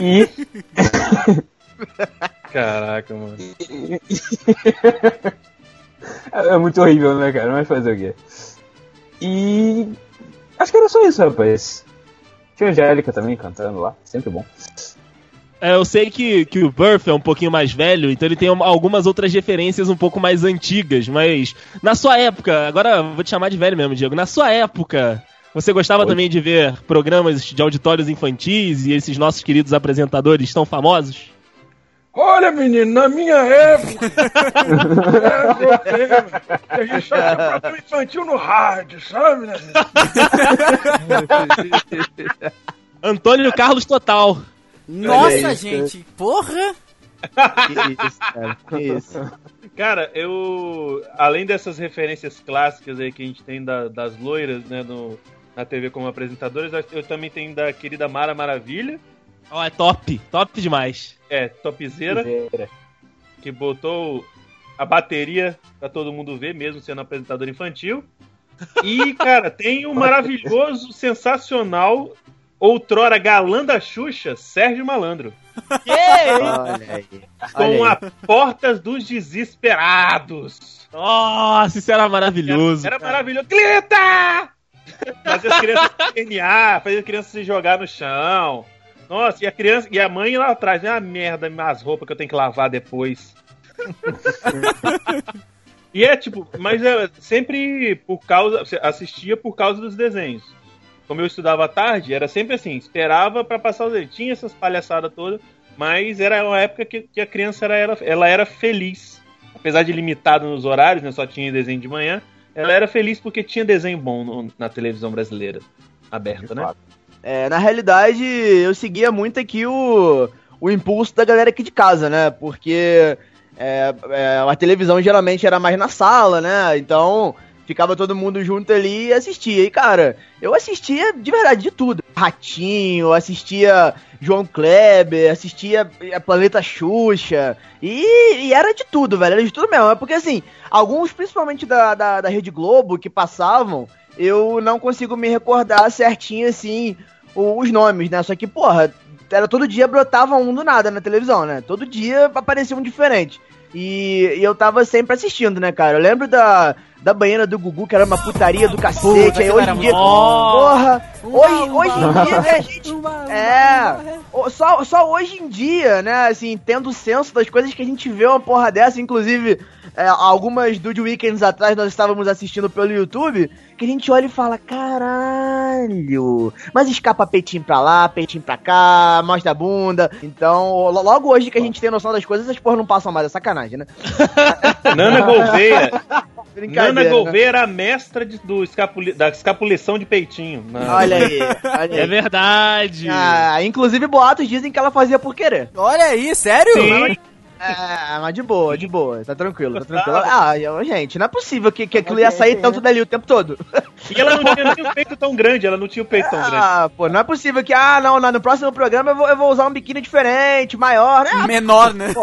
E Caraca, mano. é muito horrível, né, cara? Mas fazer o quê? E acho que era só isso, rapaz. Tinha a Angélica também cantando lá, sempre bom. É, eu sei que, que o Burf é um pouquinho mais velho, então ele tem um- algumas outras referências um pouco mais antigas, mas na sua época, agora eu vou te chamar de velho mesmo, Diego, na sua época, você gostava Oi. também de ver programas de auditórios infantis e esses nossos queridos apresentadores tão famosos? Olha, menino, na minha época. problema. A gente só tinha infantil no rádio, sabe, né? Antônio Carlos Total. Nossa, isso. gente, porra! Que isso, cara. Que isso. Cara, eu. Além dessas referências clássicas aí que a gente tem da- das loiras, né, no, na TV como apresentadoras, eu também tenho da querida Mara Maravilha, Ó, é top, top demais. é, topzeira, Zoeira. que botou a bateria pra todo mundo ver, mesmo sendo apresentador infantil. E, cara, tem o maravilhoso, sensacional, outrora galã da Xuxa, Sérgio Malandro. Olha aí. Com Olha a Portas dos Desesperados. Nossa, isso era maravilhoso. Era cara. maravilhoso. Grita! Fazer as crianças espernear, fazer as crianças se jogar no chão. Nossa, e a criança e a mãe lá atrás, ah, merda, as roupas que eu tenho que lavar depois. e é tipo, mas é sempre por causa, assistia por causa dos desenhos. Como eu estudava à tarde, era sempre assim, esperava pra passar os desenhos. Tinha essas palhaçadas todas, mas era uma época que, que a criança era, era- ela era feliz. Apesar de limitado nos horários, né, só tinha desenho de manhã, ela era feliz porque tinha desenho bom no- na televisão brasileira aberta, né? É, na realidade, eu seguia muito aqui o, o impulso da galera aqui de casa, né? Porque é, é, a televisão geralmente era mais na sala, né? Então ficava todo mundo junto ali e assistia. E, cara, eu assistia de verdade de tudo. Ratinho, assistia João Kleber, assistia é, Planeta Xuxa. E, e era de tudo, velho. Era de tudo mesmo. É porque, assim, alguns, principalmente da, da, da Rede Globo, que passavam, eu não consigo me recordar certinho, assim, os nomes, né? Só que, porra, era todo dia brotava um do nada na televisão, né? Todo dia aparecia um diferente. E, e eu tava sempre assistindo, né, cara? Eu lembro da, da banheira do Gugu, que era uma putaria do cacete. Puta, aí hoje em dia. mó- Porra! Hoje, Uma, hoje em dia, né, a gente. É, o- só, só hoje em dia, né, assim, tendo senso das coisas que a gente vê uma porra dessa, inclusive é, algumas do Weekends atrás nós estávamos assistindo pelo YouTube, que a gente olha e fala, caralho, mas escapa peitinho pra lá, peitinho pra cá, mostra a bunda, então lo- logo hoje que a gente tem noção das coisas, essas porra não passam mais, é sacanagem, né? Nana Gouveia. Brincadeira, Nana né? Gouveia era a mestra de- do escapuli- da escapulição de peitinho. na- Olha aí, olha É aí. verdade. Ah, inclusive boatos dizem que ela fazia por querer. Olha aí, sério? Sim. É, mas de boa, de boa, tá tranquilo, tá tranquilo. Ah, gente, não é possível que, que aquilo ia sair tanto dali o tempo todo. E ela não tinha nem o peito tão grande, ela não tinha o peito tão grande. Ah, pô, não é possível que, ah, não, não, no próximo programa eu vou, eu vou usar um biquíni diferente, maior, né? Menor, né?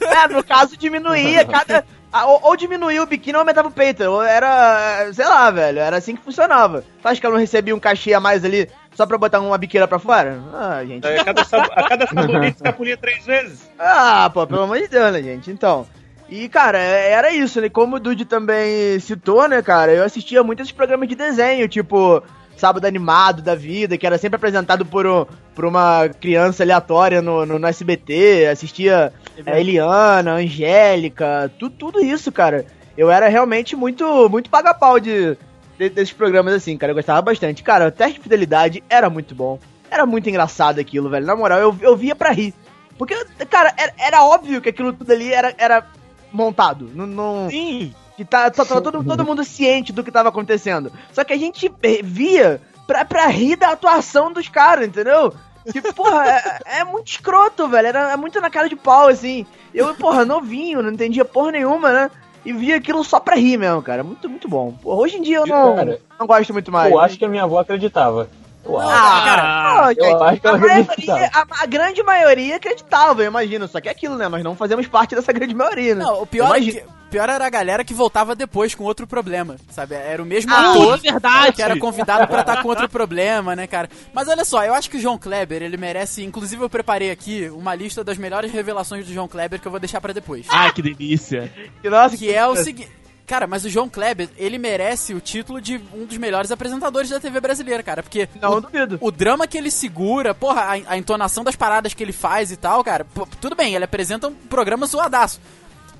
É, no caso diminuía cada. Ah, Ou, ou diminuía o biquíni ou aumentava o peito. Ou era. Sei lá, velho. Era assim que funcionava. Tu acha que eu não recebia um cachê a mais ali só pra botar uma biqueira pra fora? Ah, gente. A cada, sab- a cada sabonete escapulia três vezes. Ah, pô, pelo amor de Deus, né, gente? Então. E, cara, é- era isso, né? Como o Dude também citou, né, cara? Eu assistia muito esses programas de desenho, tipo. Sábado Animado da Vida, que era sempre apresentado por, um- por uma criança aleatória no, no, no SBT. Assistia a Eliana, a Angélica, tu, tudo isso, cara. Eu era realmente muito, muito paga-pau de, de- desses programas assim, cara. Eu gostava bastante. Cara, o teste de fidelidade era muito bom. Era muito engraçado aquilo, velho. Na moral, eu, eu via pra rir. Porque, cara, era, era óbvio que aquilo tudo ali era, era montado. Não, não, Sim. Que tá, tá- tava todo, todo mundo ciente do que tava acontecendo. Só que a gente eh, via pra, pra rir da atuação dos caras, entendeu? Tipo, porra, é, é muito escroto, velho. Era é muito na cara de pau, assim. Eu, porra, novinho, não entendia porra nenhuma, né? E via aquilo só pra rir mesmo, cara. Muito, muito bom. Porra, hoje em dia eu não, Cara, não gosto muito mais. Eu acho que a minha avó acreditava. Acho. Ah, cara, eu gente, acho que a, maioria, a, a grande maioria acreditava, eu imagino. Só que é aquilo, né? Nós não fazemos parte dessa grande maioria, né? Não, o pior, é que- pior era a galera que voltava depois com outro problema, sabe? Era o mesmo Ah, ator é verdade. que era convidado pra estar com outro problema, né, cara? Mas olha só, eu acho que o João Kleber, ele merece... Inclusive, eu preparei aqui uma lista das melhores revelações do João Kleber que eu vou deixar pra depois. Ai, que delícia. Que, nossa, Que é o seguinte... Cara, mas o João Kleber, ele merece o título de um dos melhores apresentadores da TV brasileira, cara. Porque Não o, duvido. o drama que ele segura, porra, a, a entonação das paradas que ele faz e tal, cara. pô, tudo bem, ele apresenta um programa zoadaço.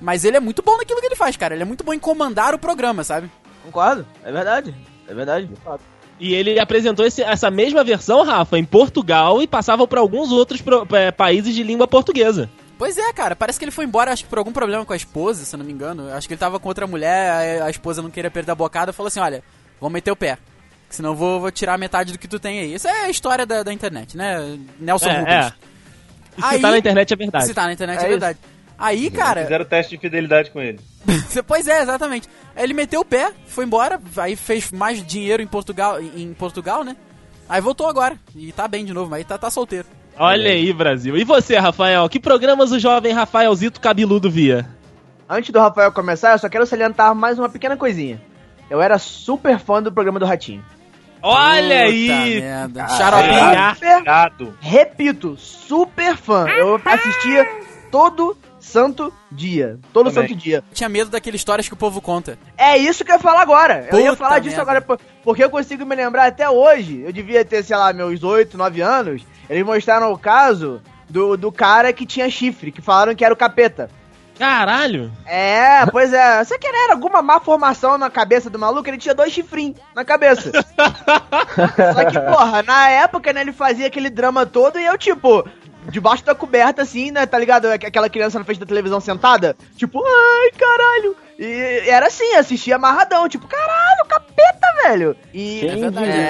Mas ele é muito bom naquilo que ele faz, cara. Ele é muito bom em comandar o programa, sabe? Concordo, é verdade. É verdade. E ele apresentou esse- essa mesma versão, Rafa, em Portugal e passava pra alguns outros pro- é, países de língua portuguesa. Pois é, cara. Parece que ele foi embora, acho que por algum problema com a esposa, se eu não me engano. Acho que ele tava com outra mulher, a esposa não queria perder a bocada, falou assim: olha, vou meter o pé. Senão vou, vou tirar metade do que tu tem aí. Isso é a história da, da internet, né? Nelson É, Rubens. é. Se Aí- tá na internet é verdade. Se tá na internet, é, É verdade. Aí, cara. Fizeram teste de fidelidade com ele. pois é, exatamente. Ele meteu o pé, foi embora, aí fez mais dinheiro em Portugal, em Portugal, né? Aí voltou agora. E tá bem de novo, mas tá, tá solteiro. Olha aí, Brasil. E você, Rafael? Que programas o jovem Rafaelzito Cabeludo via? Antes do Rafael começar, eu só quero salientar mais uma pequena coisinha. Eu era super fã do programa do Ratinho. Olha Puta aí! merda. Ah, Xaropinho. Super, Gado. repito, super fã. Eu assistia todo santo dia. Todo Também. santo dia. Tinha medo daquelas histórias que o povo conta. É isso que eu ia falar agora. eu ia Puta falar disso merda. agora, por- porque eu consigo me lembrar até hoje. Eu devia ter, sei lá, meus 8, 9 anos. Eles mostraram o caso do, do cara que tinha chifre, que falaram que era o capeta. Caralho! É, pois é. Você que era alguma má formação na cabeça do maluco, ele tinha dois chifrinhos na cabeça. Só que, porra, na época, né, ele fazia aquele drama todo e eu, tipo, debaixo da coberta, assim, né, tá ligado? Aqu- Aquela criança na frente da televisão sentada, tipo, ai, caralho. E era assim, assistia amarradão, tipo, caralho, capeta, velho. E. Quem verdade. diria?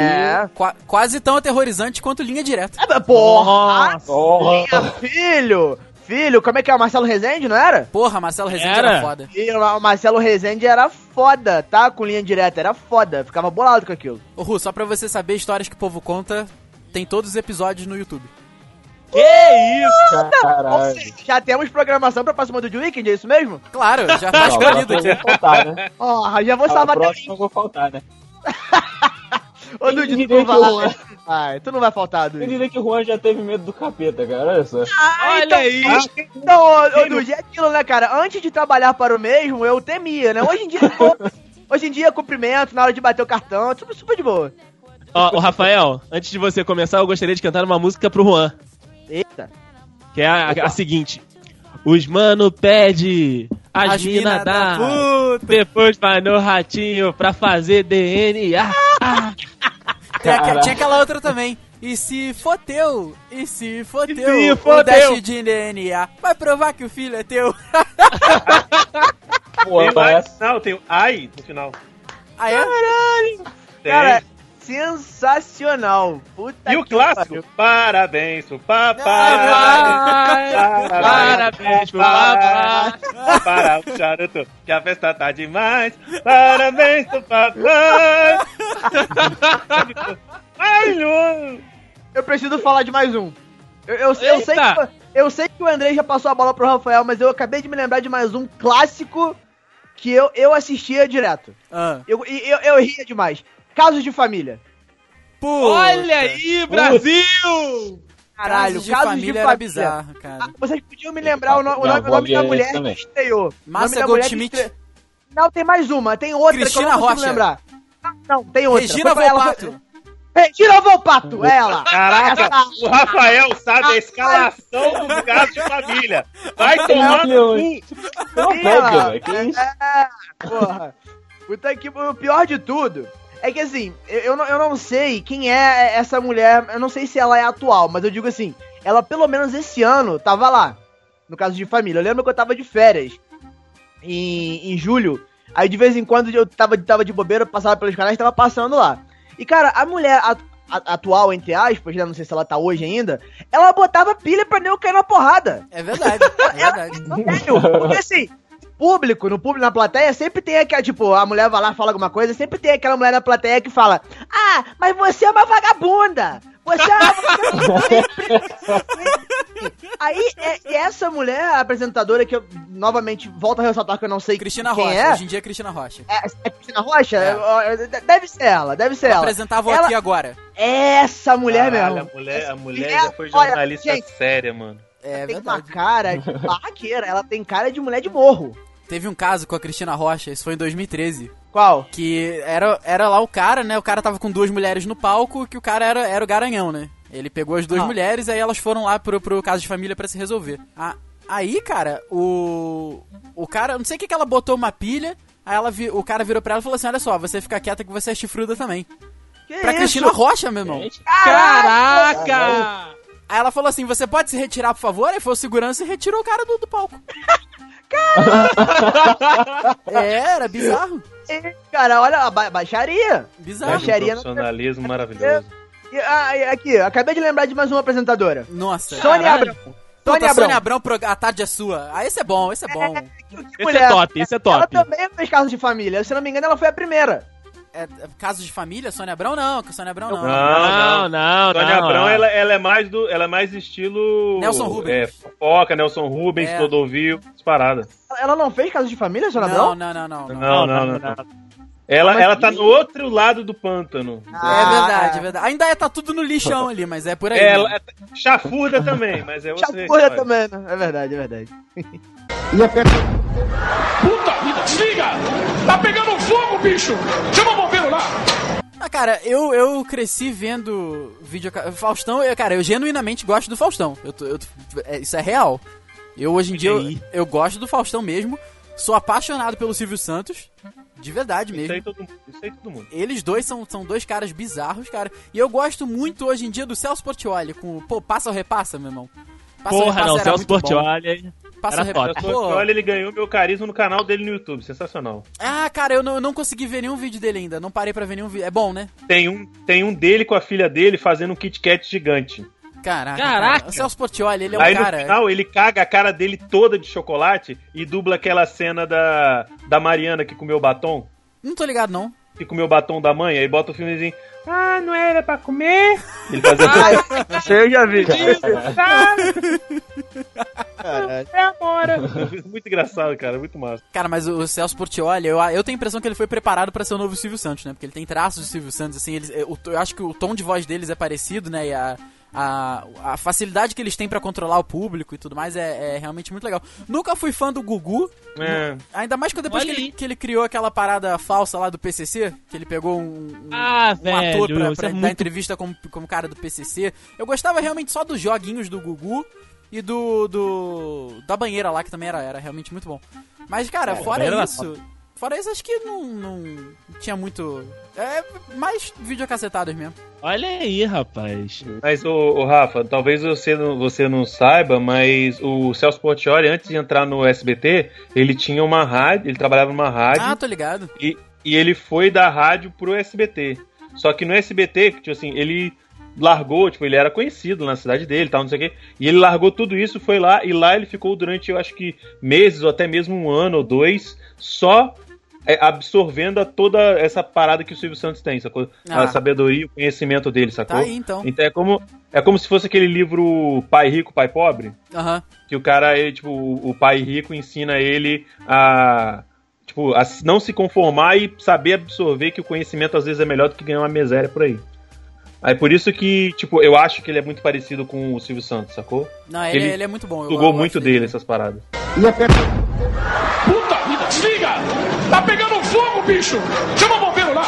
É. Qua- quase tão aterrorizante quanto linha direta. É, Porra! Nossa. minha filho! Filho, como é que é? O Marcelo Rezende, não era? Porra, Marcelo Rezende Era. era foda. E o Marcelo Rezende era foda, tá? Com linha direta, era foda. Ficava bolado com aquilo. Ô, Ru, só pra você saber, histórias que o povo conta, tem todos os episódios no YouTube. Que isso? Ou Caralho. seja, já temos programação pra próxima do Weekend, é isso mesmo? Claro, já tá Não, escolhido aqui. eu faltar, né? Ó, já vou salvar link. eu vou faltar, né? Ô, Dude, tu não que o vai. Juan- Vai, tu não vai faltar, Eu Dude. diria que o Juan já teve medo do capeta, cara. Olha só. Ah, Olha então, aí! Então, ô, ô Dude, é aquilo, né, cara? Antes de trabalhar para o mesmo, eu temia, né? Hoje em dia, pô, hoje em dia, cumprimento na hora de bater o cartão, tudo super de boa. Ó, ô, Rafael, antes de você começar, eu gostaria de cantar uma música pro Juan. Eita. Que é a, a seguinte. Os mano pede, as, As mina mina dá, puta. depois vai no ratinho pra fazer DNA. Ah, Tem Caralho. tinha aquela outra também. E se for teu? E se for E teu? se o for teste de DNA vai provar que o filho é teu. Pô, Tem mais, não, tem o ai no final. Aí é? Tem. Cara, sensacional. Puta e o clássico? pariu. Parabéns pro papai. Papai, parabéns pro papai. Para o charuto, que a festa tá demais. Parabéns pro papai. Maravilhoso. Eu preciso falar de mais um. Eu, eu, eu sei Eita! que, eu sei que o André já passou a bola pro Rafael, mas eu acabei de me lembrar de mais um clássico que eu, eu assistia direto. Ah. Eu, e eu, eu ria demais. Casos de Família. Pô, Olha aí, Brasil! Caralho, Casos de família era bizarro, cara. Ah, vocês podiam me lembrar o, no- o nome, o nome da mulher também. que estreou. Márcia Goldschmidt. estre- Não, tem mais uma. Tem outra Cristina que eu não consigo Rocha. lembrar. Não, não, tem outra. Regina Volpato. Regina Volpato, é ela. Caraca, o Rafael sabe a escalação dos casos de família. Vai tomar no cu. Não velho. Que isso? É, porra. Puta que o pior de tudo é que assim, eu, eu, não, eu não sei quem é essa mulher, eu não sei se ela é atual, mas eu digo assim, ela pelo menos esse ano tava lá, no caso de família. Eu lembro que eu tava de férias em, em julho, aí de vez em quando eu tava, tava de bobeira, passava pelos canais e tava passando lá. E cara, a mulher, a- a- atual, entre aspas, né? Não sei se ela tá hoje ainda. Ela botava pilha pra nego cair na porrada. É verdade, é verdade. Sério, porque assim, público, no público, na plateia, sempre tem aquela, tipo, a mulher vai lá fala alguma coisa, sempre tem aquela mulher na plateia que fala, ah, mas você é uma vagabunda! Você é uma vagabunda! Aí, é, essa mulher, a apresentadora, que eu novamente volto a ressaltar que eu não sei Cristina quem Rocha, é. hoje em dia é Cristina Rocha. É, é Cristina Rocha? É. Deve ser ela, deve ser ela. Apresentava Ela- aqui agora. Essa mulher Caralho, mesmo. A mulher, a mulher Ela- já foi olha, jornalista gente, séria, mano. É tem uma verdade. cara de barraqueira, ela tem cara de mulher de morro. Teve um caso com a Cristina Rocha, isso foi em 2013. Qual? Que era, era lá o cara, né? O cara tava com duas mulheres no palco, que o cara era, era o garanhão, né? Ele pegou as duas Ah. mulheres, aí elas foram lá pro, pro caso de família pra se resolver. Ah, aí, cara, o. O cara, não sei o que que ela botou uma pilha, aí ela vi- o cara virou pra ela e falou assim: Olha só, você fica quieta que você é chifruda também. Que Pra isso? Cristina Rocha, meu irmão. Caraca! Aí ela falou assim: Você pode se retirar, por favor? Aí foi o segurança e retirou o cara do, do palco. é, era bizarro. Cara, olha, a ba baixaria. Bizarro. Um Baixaria não- profissionalismo maravilhoso. E, ah, aqui, acabei de lembrar de mais uma apresentadora. Nossa. Sônia. Abrão. Sônia Abrão. Sônia Abrão, a tarde é sua. Ah, esse é bom, esse é bom. Que Esse mulher. é top, esse é Ela top. também fez caso de família. Se não me engano, ela foi a primeira. É, é caso de família, Sônia Abrão não, que Sônia Abrão não. Não, não, Sônia não. Abrão, ela, ela é mais do, ela é mais estilo Nelson Rubens. É, fofoca, Nelson Rubens, É. Clodovil, disparada. Ela não fez caso de família, Sônia Não, Abrão? não, não, não, não. Não, não, não. Ela, ela tá no outro lado do pântano. É verdade, é verdade. Ainda é, tá tudo no lixão ali, mas é por aí. Ela né? é chafurda também, mas é outra história. também, né? É verdade, é verdade. Puta vida, desliga! Tá pegando fogo, bicho! Chama o bombeiro lá! Ah, cara, eu, eu cresci vendo vídeo. Faustão, eu, cara, eu genuinamente gosto do Faustão. Eu, eu é, isso é real. Eu hoje em dia eu, eu gosto do Faustão mesmo. Sou apaixonado pelo Silvio Santos. De verdade Isso mesmo. aí todo mundo. Isso aí todo mundo. Eles dois são, são dois caras bizarros, cara. E eu gosto muito hoje em dia do Celso Portioli com, pô, passa ou repassa, meu irmão. Passa ou Porra, Repassa não, era Celso muito bom. Passa era top. Pô, Portiolli, ele ganhou meu carisma no canal dele no YouTube. Sensacional. Ah, cara, eu não, eu não consegui ver nenhum vídeo dele ainda. Não parei pra ver nenhum vídeo. É bom, né? Tem um, tem um dele com a filha dele fazendo um Kit Kat gigante. Caraca. Caraca. cara. O Celso Portioli, ele é um Aí cara. no final ele caga a cara dele toda de chocolate e dubla aquela cena da, da Mariana que comeu batom. Não tô ligado, não. Que comeu batom da mãe, aí bota o filmezinho. Ah, não era pra comer? Ele fazia Ah, Isso aí eu já vi. é agora. Muito engraçado, cara, muito massa. Cara, mas o Celso Portioli, eu, eu tenho a impressão que ele foi preparado pra ser o novo Silvio Santos, né? Porque ele tem traços de Silvio Santos, assim, eles, eu, eu acho que o tom de voz deles é parecido, né? E a, a, a facilidade que eles têm pra controlar o público e tudo mais é, é realmente muito legal. Nunca fui fã do Gugu, É. ainda mais que depois que ele, que ele criou aquela parada falsa lá do PCC, que ele pegou um, um, Ah, um ator velho, pra, isso pra é dar muito- entrevista como, como cara do PCC. Eu gostava realmente só dos joguinhos do Gugu e do, do da banheira lá, que também era, era realmente muito bom. Mas, cara, fora banheira era isso... Fora isso, acho que não, não tinha muito... É mais videocacetadas mesmo. Olha aí, rapaz. Mas, o, Rafa, talvez você não, você não saiba, mas o Celso Portioli, antes de entrar no SBT, ele tinha uma rádio, ele trabalhava numa rádio. Ah, tô ligado. E, e ele foi da rádio pro SBT. Só que no SBT, tipo assim, ele largou, tipo, ele era conhecido na cidade dele, tal, não sei o quê. E ele largou tudo isso, foi lá, e lá ele ficou durante, eu acho que meses, ou até mesmo um ano ou dois, só absorvendo a toda essa parada que o Silvio Santos tem, sacou? Ah. A sabedoria, o conhecimento dele, sacou? Tá aí, então. Então é como, é como se fosse aquele livro Pai Rico, Pai Pobre, Aham. que o cara, ele, tipo, o pai rico ensina ele a tipo, a não se conformar e saber absorver que o conhecimento às vezes é melhor do que ganhar uma miséria por aí. Aí por isso que, tipo, eu acho que ele é muito parecido com o Silvio Santos, sacou? Não, ele, Ele ele é muito bom. eu- Sugou eu muito dele essas paradas. Puta vida, desliga! Tá pegando fogo, bicho! Chama o bombeiro lá!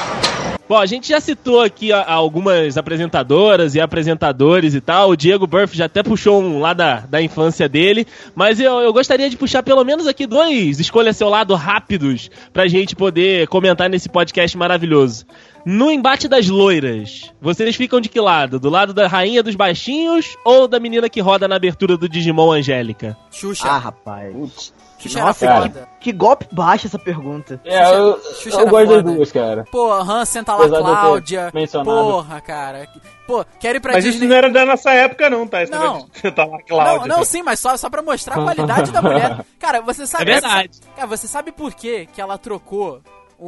Bom, a gente já citou aqui algumas apresentadoras e apresentadores e tal. O Diego Burff já até puxou um lá da, da infância dele. Mas eu, eu gostaria de puxar pelo menos aqui dois escolha seu lado rápidos pra gente poder comentar nesse podcast maravilhoso. No embate das loiras, vocês ficam de que lado? Do lado da rainha dos baixinhos ou da menina que roda na abertura do Digimon Angélica? Xuxa. Ah, rapaz. Xuxa Nossa, foda. Que golpe baixo essa pergunta. É, eu, Xuxa eu gosto das foda. duas, cara. Pô, Han, senta lá, Apesar eu Cláudia. Porra, cara. Pô, quero ir pra Mas Disney. isso não era da nossa época, não, tá? Esse Não. sentar lá, Cláudia. Não, não, sim, mas só, só pra mostrar a qualidade da mulher. Cara, você É sabe. verdade. Cara, você sabe por quê que ela trocou?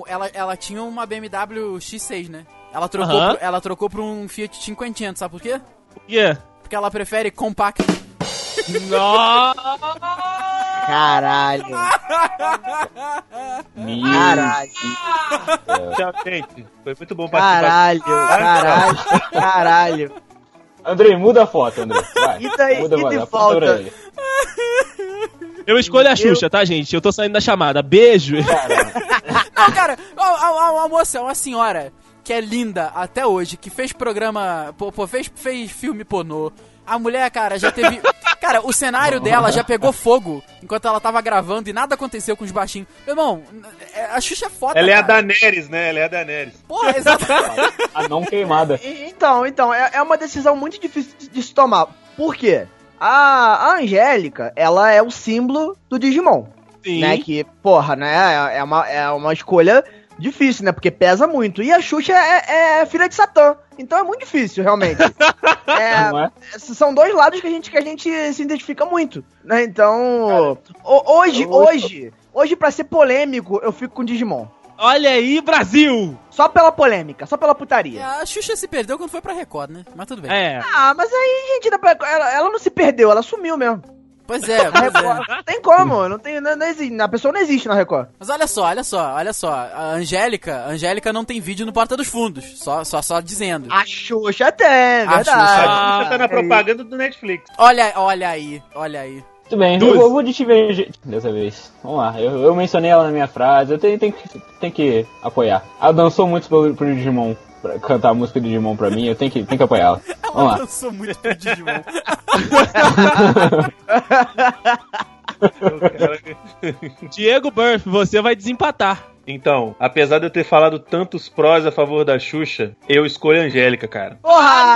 Ela, ela tinha uma BMW X6, né? Ela trocou, pro, ela trocou pra um Fiat 500, sabe por quê? Por quê? Porque ela prefere compacto. Nossa! Caralho. Caralho. Tchau, gente. Foi muito bom participar. Caralho. Caralho. Caralho. Andrei, muda a foto, Andrei. Vai. E daí- muda, e volta? ele. Eu escolho a Xuxa, tá, gente? Eu tô saindo da chamada. Beijo. Não, cara, a, a- uma moça, uma senhora que é linda até hoje, que fez programa, pô, pô, fez, fez filme pornô. A mulher, cara, já teve. Cara, o cenário dela já pegou fogo enquanto ela tava gravando e nada aconteceu com os baixinhos. Meu irmão, é- a Xuxa é foda. Ela é a cara. Daenerys, né? Ela é a Daenerys. Porra, exatamente. A não queimada. Então, então, é, é uma decisão muito difícil de, de se tomar. Por quê? A, a Angélica, ela é o símbolo do Digimon. Sim. Né? Que, porra, né? É é uma, é uma escolha difícil, né? Porque pesa muito. E a Xuxa é, é filha de Satã. Então é muito difícil, realmente. É, é? são dois lados que a gente, que a gente se identifica muito, né? Então, ho- hoje, eu- hoje, hoje pra ser polêmico, eu fico com Digimon. Olha aí, Brasil! Só pela polêmica, só pela putaria. A Xuxa se perdeu quando foi pra Record, né? Mas tudo bem. É. Ah, mas aí, gente, ela, ela não se perdeu, ela sumiu mesmo. Pois é, pois Record, é. não tem como, não tem, não, não existe, a pessoa não existe na Record. Mas olha só, olha só, olha só. A Angélica, a Angélica não tem vídeo no Porta dos Fundos. Só, só, só dizendo. A Xuxa tem, A verdade. Xuxa. A Xuxa tá na é propaganda do Netflix. Olha, olha aí, olha aí. Tudo bem, Duas. eu vou, vou divergir dessa vez. Vamos lá, eu, eu mencionei ela na minha frase, eu tenho, tenho, que, tenho que apoiar. Ela dançou muito pro, pro Digimon, pra cantar a música do Digimon pra mim, eu tenho que, tenho que apoiar ela. Vamos lá. dançou muito pro Digimon. Diego Burff, você vai desempatar. Então, apesar de eu ter falado tantos prós a favor da Xuxa, eu escolho a Angélica, cara. Porra!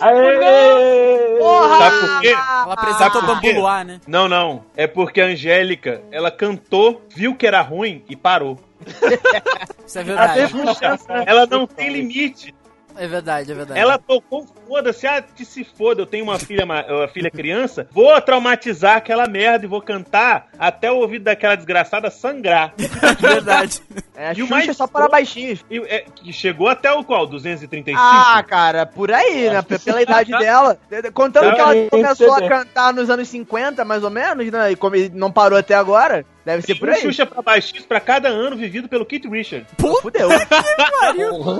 Aê! Porra! Sabe por quê? Ela apresentou Sabe por Bambu quê? Luar, né? Não, não. É porque a Angélica, ela cantou, viu que era ruim e parou. Isso é verdade. Ela não tem limite. É verdade, é verdade. Ela tocou, foda-se, ah, que se foda, eu tenho uma filha, ma- uma filha criança, vou traumatizar aquela merda e vou cantar até o ouvido daquela desgraçada sangrar. É verdade. É, a E o Xuxa mais é só para baixinhos. E, é, que chegou até o qual? 235? Ah, cara, por aí, né? Pela idade dela. Contando que ela começou a cantar nos anos 50, mais ou menos, né? E como e não parou até agora, deve ser Tem por um aí. Xuxa pra baixinhos pra cada ano vivido pelo Keith Richard. Fudeu.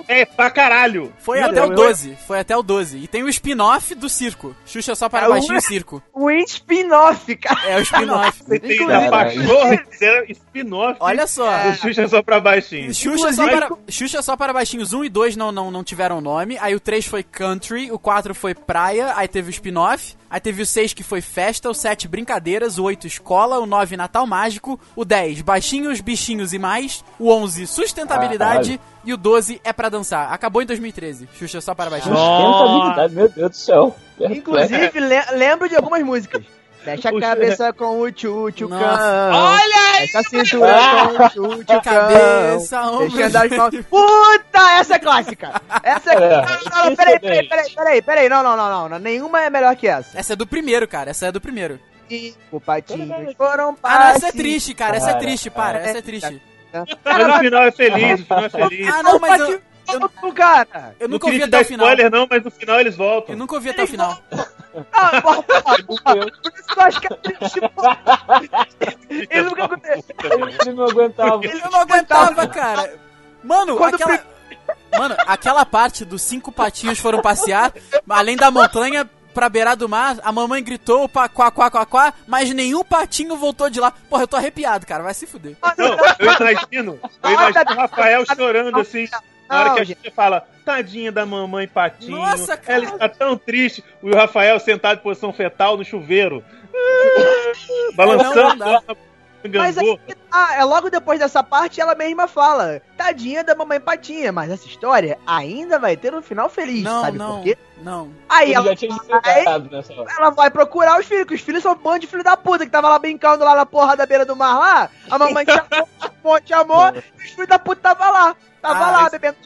É, pra caralho. Foi Meu até o Deus, 12. Foi até o 12. E tem o spin-off do circo. Xuxa só para É o- baixinho circo. o spin-off, cara. É o spin-off. Você tem da Pachorras, era spin-off Olha só. do Xuxa só pra baixinhos. Xuxa só, para, Xuxa só para baixinhos 1 e 2 não, não, não tiveram nome. Aí o 3 foi Country, o 4 foi Praia, aí teve o spin-off. Aí teve o 6 que foi Festa, o 7 Brincadeiras, o 8 Escola, o 9 Natal Mágico, o 10 Baixinhos, Bichinhos e Mais, o 11 Sustentabilidade e o 12 É Pra Dançar. Acabou em 2013. Xuxa só para baixinhos. Sustentabilidade, meu Deus do céu. Inclusive, le- lembro de algumas músicas. Fecha a cabeça com o tchutchucão. Nossa. Olha aí! Fecha a cintura com o tchutchucão. Cabeça, ombro, Deixa andar de. Puta, essa é clássica. Essa é É, Não, não, não, peraí, peraí, peraí, peraí, peraí. Não, não, não. Nenhuma é melhor que essa. Essa é do primeiro, cara. Essa é do primeiro. Cinco patinhos foram Ah, não, essa é triste, cara. Essa é triste, para. Essa é triste. Mas no final é feliz, no final é feliz. Ah, não, mas eu, eu, Voltam, cara. eu não nunca ouvi até o final. spoiler não, mas no final eles voltam. Eu nunca ouvi até o final. Ah, porra. Por isso que eu acho que é triste, porra. Ele nunca aconteceu. Ele não aguentava. Eu não aguentava, cara. Mano, Quando aquela... Mano, aquela parte dos cinco patinhos foram passear, além da montanha pra beirar do mar, a mamãe gritou pá, quá, quá, quá, quá, mas nenhum patinho voltou de lá. Porra, eu tô arrepiado, cara. Vai se fuder. Não, eu imagino, eu imagino o Rafael chorando assim. Na hora que a gente fala, tadinha da mamãe patinho, Nossa, cara. ela está tão triste. O Rafael sentado em posição fetal no chuveiro, Não, não balançando dá. a Mas aí, Ah, é logo depois dessa parte ela mesma fala: Tadinha da mamãe patinha, mas essa história ainda vai ter um final feliz, Não, sabe não, por quê? não. Aí ela nessa hora. Ela vai procurar os filhos, que os filhos são um bando de filho da puta que tava lá brincando lá na porra da beira do mar lá. A mamãe chamou, um monte de amor, e os filhos da puta tava lá. Tava Ah, lá mas- bebendo.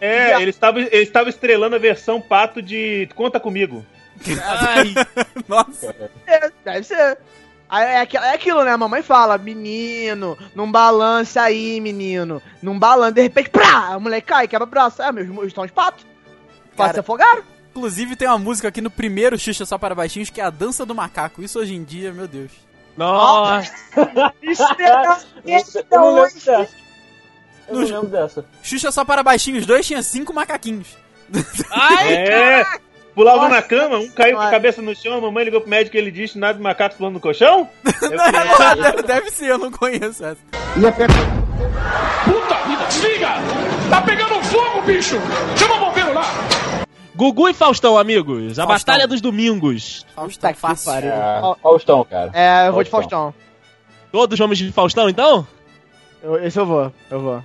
É, ele estava, ele estava estrelando a versão pato de Conta Comigo. Ai, Nossa. É, deve ser. Aí É, é aquilo, né? A mamãe fala, menino, não balance aí, menino. Não balance, de repente, prá! A mulher cai, quebra o braço. É, meus meus estão de pato. Pato Cara- se afogaram. Inclusive tem uma música aqui no primeiro Xuxa Só para Baixinhos que é a Dança do Macaco. Isso hoje em dia, meu Deus. nossa. Isso é, não é Eu não lembro dessa. Xuxa Só para Baixinhos 2 tinha cinco macaquinhos. Ai, É, pulavam Nossa na cama, um caiu com a cabeça no chão, a mamãe ligou pro médico e ele disse nada de macaco pulando no colchão? Não, deve, deve ser, eu não conheço essa. Puta vida, desliga! Tá pegando fogo, bicho! Chama o bombeiro lá! Gugu e Faustão, amigos. A Faustão. Batalha dos Domingos. Faustão fácil. É, Faustão, cara. É, eu vou de Faustão. Faustão. Todos vamos de Faustão, então? Eu- esse eu vou, eu vou.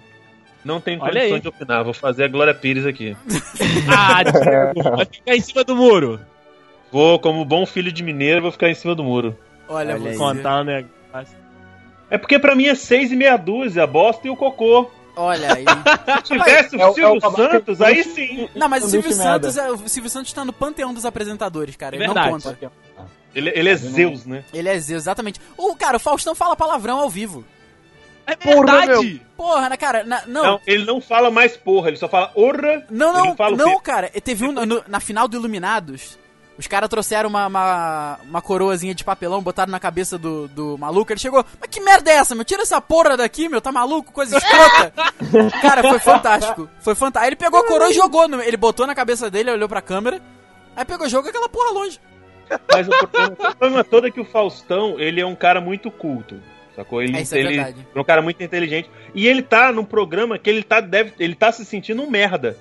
Não tem Olha condição aí. de opinar, vou fazer a Glória Pires aqui. Ah, Diego, vai ficar em cima do muro. Vou, como bom filho de mineiro, vou ficar em cima do muro. Olha, Olha você. aí. Contar, né? É porque pra mim é seis e meia dúzia, a bosta e o cocô. Olha aí. Se tivesse É o- o Silvio é o tabaco Santos, aí sim. Não, mas o Silvio. Santos, é, o Silvio Santos tá no panteão dos apresentadores, cara. Ele Verdade. não conta. Ele, ele é Zeus, né? Ele é Zeus, exatamente. O cara, o Faustão fala palavrão ao vivo. É Porra, verdade. Porra, né, cara? Na- não, Não, ele não fala mais porra, ele só fala orra. Não, ele não, fala o não, cara. Teve um no- na final do Iluminados. Os caras trouxeram uma, uma, uma coroazinha de papelão, botaram na cabeça do, do maluco. Ele chegou, mas que merda é essa, meu? Tira essa porra daqui, meu, tá maluco? Coisa escrota. cara, foi fantástico. Foi fantástico. Aí ele pegou a coroa e jogou. no- ele botou na cabeça dele, olhou pra câmera. Aí pegou e jogou aquela porra longe. Mas o problema, o problema todo é que o Faustão, ele é um cara muito culto. Sacou? Ele, É, isso é ele verdade. é um cara muito inteligente. E ele tá num programa que ele tá, deve, ele tá se sentindo um merda.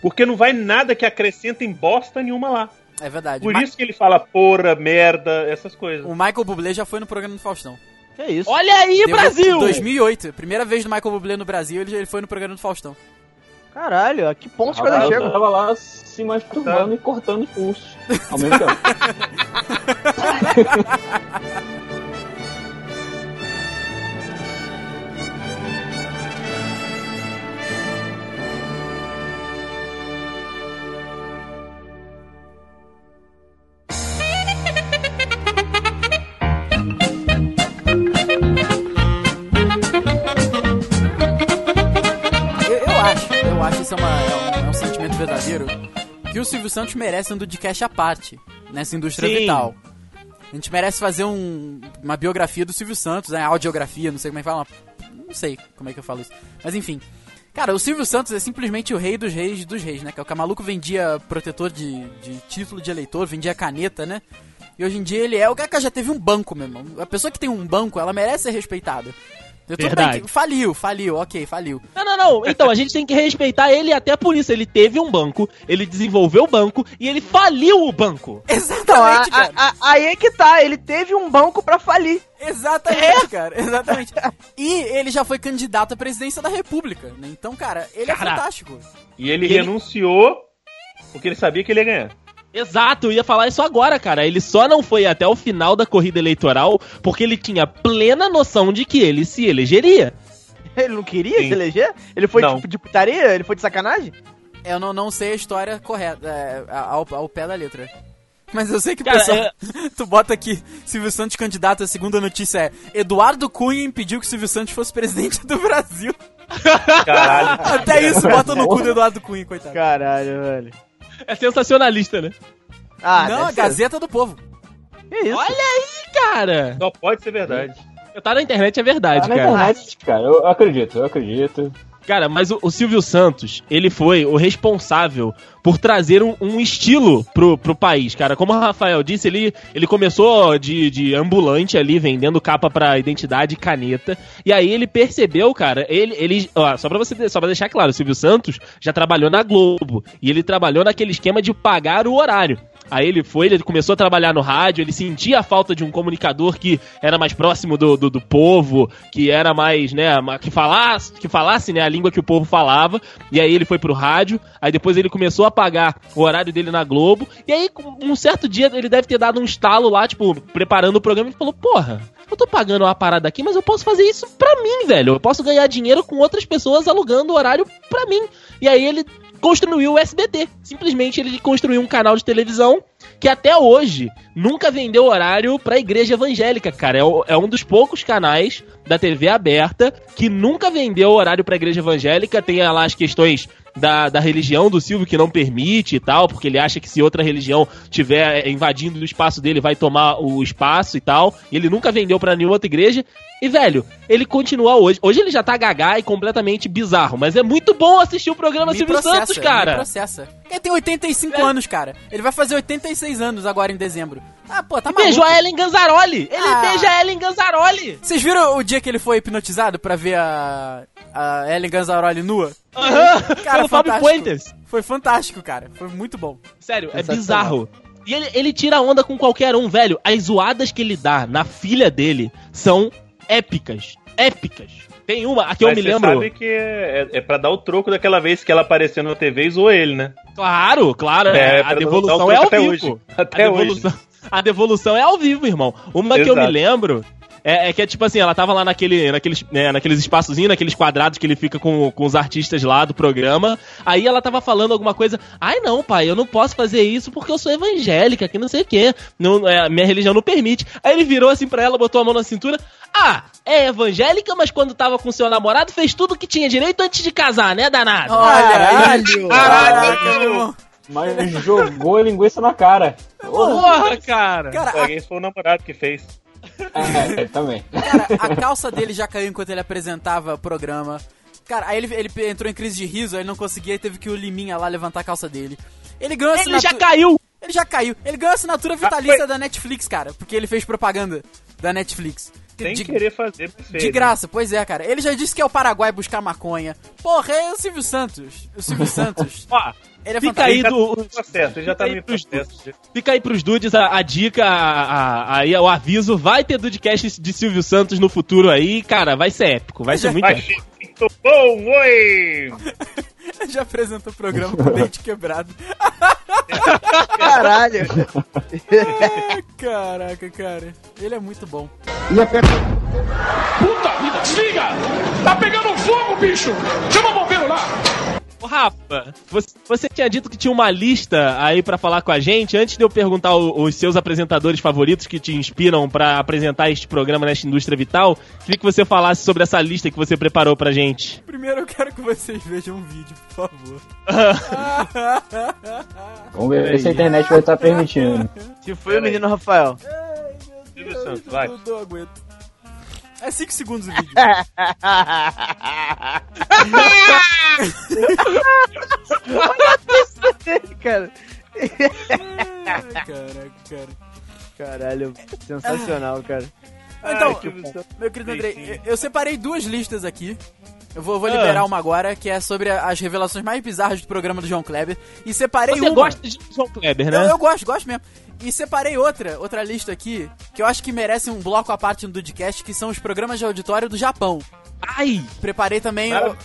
Porque não vai nada que acrescenta em bosta nenhuma lá. É verdade. Por Ma- isso que ele fala porra, merda, essas coisas. O Michael Bublé já foi no programa do Faustão. Que isso? Olha aí, Deu- Brasil! 2008. Primeira vez do Michael Bublé no Brasil, ele, ele foi no programa do Faustão. Caralho, a que ponto as Eu coisas tava, lá se masturbando e cortando os pulsos ao mesmo tempo. Santos merece um podcast à parte nessa indústria Sim. vital. A gente merece fazer um- uma biografia do Silvio Santos, né? Audiografia, não sei como é que fala. Não sei como é que eu falo isso. Mas enfim. Cara, o Silvio Santos é simplesmente o rei dos reis dos reis, né? Que o maluco vendia protetor de, de título de eleitor, vendia caneta, né? E hoje em dia ele é o cara que já teve um banco, meu irmão. A pessoa que tem um banco, ela merece ser respeitada. Tudo bem Verdade. que faliu, faliu, ok, faliu. Não, não, não. Então, a gente tem que respeitar ele até por isso. Ele teve um banco, ele desenvolveu o banco e ele faliu o banco. Então, a- Exatamente, cara. a- a- aí é que tá, ele teve um banco pra falir. Exatamente, cara. Exatamente. E ele já foi candidato à presidência da República, né? Então, cara, ele é fantástico. E ele Ele- renunciou porque ele sabia que ele ia ganhar. Exato, eu ia falar isso agora, cara. Ele só não foi até o final da corrida eleitoral porque ele tinha plena noção de que ele se elegeria. Ele não queria Sim. se eleger? Ele foi Não. tipo de putaria? Ele foi de sacanagem? Eu não, não sei a história correta, é, ao, ao pé da letra. Mas eu sei que o Cara, pessoal. tu bota aqui, Silvio Santos candidato, a segunda notícia é: Eduardo Cunha impediu que Silvio Santos fosse presidente do Brasil. Caralho. Até isso, bota no cu do Eduardo Cunha, coitado. Caralho, velho. É sensacionalista, né? Ah, não, ser. Gazeta do Povo. Que isso? Olha aí, cara. Só pode ser verdade. Tá na internet, é verdade, Tá na cara. internet, cara. Eu acredito, eu acredito. Cara, mas o, o Silvio Santos, ele foi o responsável por trazer um, um estilo pro, pro país, cara. Como o Rafael disse, ele, ele começou de, de ambulante ali, vendendo capa pra identidade e caneta. E aí ele percebeu, cara, ele. ele ó, só, pra você, só pra deixar claro, o Silvio Santos já trabalhou na Globo. E ele trabalhou naquele esquema de pagar o horário. Aí ele foi, ele começou a trabalhar no rádio, ele sentia a falta de um comunicador que era mais próximo do, do, do povo, que era mais, né, que falasse, que falasse, né, a língua que o povo falava. E aí ele foi pro rádio, aí depois ele começou a pagar o horário dele na Globo. E aí, um certo dia, ele deve ter dado um estalo lá, tipo, preparando o programa e falou: Porra, eu tô pagando uma parada aqui, mas eu posso fazer isso pra mim, velho. Eu posso ganhar dinheiro com outras pessoas alugando o horário pra mim. E aí ele construiu o SBT. Simplesmente ele construiu um canal de televisão que até hoje nunca vendeu horário pra igreja evangélica, cara. É, é um dos poucos canais da TV aberta que nunca vendeu horário pra igreja evangélica. Tem lá as questões da, da religião do Silvio que não permite e tal, porque ele acha que se outra religião tiver invadindo o espaço dele, vai tomar o espaço e tal. E ele nunca vendeu pra nenhuma outra igreja. E, velho, ele continua hoje. Hoje ele já tá gagá e completamente bizarro, mas é muito bom assistir o programa Me Silvio processa, Santos, me cara. processa. Ele tem 85 anos, cara. Ele vai fazer 86 anos agora em dezembro. Ah, pô, tá E beijou maluco. a Ellen Ganzaroli. Ele Ah. beija a Ellen Ganzaroli. Vocês viram o dia que ele foi hipnotizado pra ver a, a Ellen Ganzaroli nua? Aham, Cara, pelo Fábio. Puentes. Foi fantástico, cara. Foi muito bom. Sério, é bizarro. E ele, ele tira onda com qualquer um, velho. As zoadas que ele dá na filha dele são épicas. Épicas. Tem uma, a que eu Mas me você lembro. sabe que é, é, é pra dar o troco daquela vez que ela apareceu na TV e zoou ele, né? Claro, claro. É, a pra devolução dar o é ao até vivo. hoje. a, Até hoje. Devolução, a devolução é ao vivo, irmão. Uma que eu me Exato. lembro é, é que é tipo assim, ela tava lá naquele, naqueles, né, naqueles espaçozinhos, naqueles quadrados que ele fica com, com os artistas lá do programa. Aí ela tava falando alguma coisa. Ai não, pai, eu não posso fazer isso porque eu sou evangélica, que não sei o quê. Não, é, minha religião não permite. Aí ele virou assim pra ela, botou a mão na cintura. Ah, é evangélica, mas quando tava com seu namorado fez tudo que tinha direito antes de casar, né, danado? Olha, Caralho. Meu irmão. Mas jogou a linguiça na cara. Porra, cara. Cara, Pô, Esse foi o namorado que fez. É, também. Cara, a calça dele já caiu enquanto ele apresentava o programa. Cara, aí ele, ele entrou em crise de riso, aí ele não conseguia e teve que o Liminha lá levantar a calça dele. Ele ganhou Ele já caiu. Ele já caiu. Ele ganhou assinatura vitalícia da Netflix, cara, porque ele fez propaganda da Netflix. Sem de, querer fazer, fez, de né? graça, pois é, cara. Ele já disse que é o Paraguai buscar maconha. Porra, é o Silvio Santos. O Silvio Santos. Ó, Ele é Fica aí fantástico. Ele já tá do- no processo, ele já tá Fica aí no pros processo. Fica aí pros dudes a, a dica, a, a- aí o aviso. Vai ter Dudecast de Silvio Santos no futuro aí, cara. Vai ser épico, vai ser muito Vai épico. muito bom, oi! Já apresentou o programa com o dente quebrado. Caralho. Caraca, cara. Ele é muito bom. Puta vida, desliga! Tá pegando fogo, bicho! Chama o bombeiro lá! Ô, Rafa, você, você tinha dito que tinha uma lista aí pra falar com a gente. Antes de eu perguntar o- os seus apresentadores favoritos que te inspiram pra apresentar este programa nesta indústria vital, queria que você falasse sobre essa lista que você preparou pra gente. Primeiro eu quero que vocês vejam um vídeo, por favor. Vamos ver se a internet vai estar permitindo. Se foi o menino Rafael. Silvio Santos, vai. Eu não aguento. É 5 segundos o vídeo. cara. Ai, caraca, cara. Caralho, sensacional, cara. Então, Silvio Santos. meu querido Andrei, eu eu separei duas listas aqui. Eu vou, vou liberar uma agora, que é sobre as revelações mais bizarras do programa do João Kleber. E separei Você uma. gosta de João Kleber, né? Eu, eu gosto, gosto mesmo. E separei outra, outra lista aqui, que eu acho que merece um bloco à parte no Dudcast, que são os programas de auditório do Japão. Ai! Preparei também o-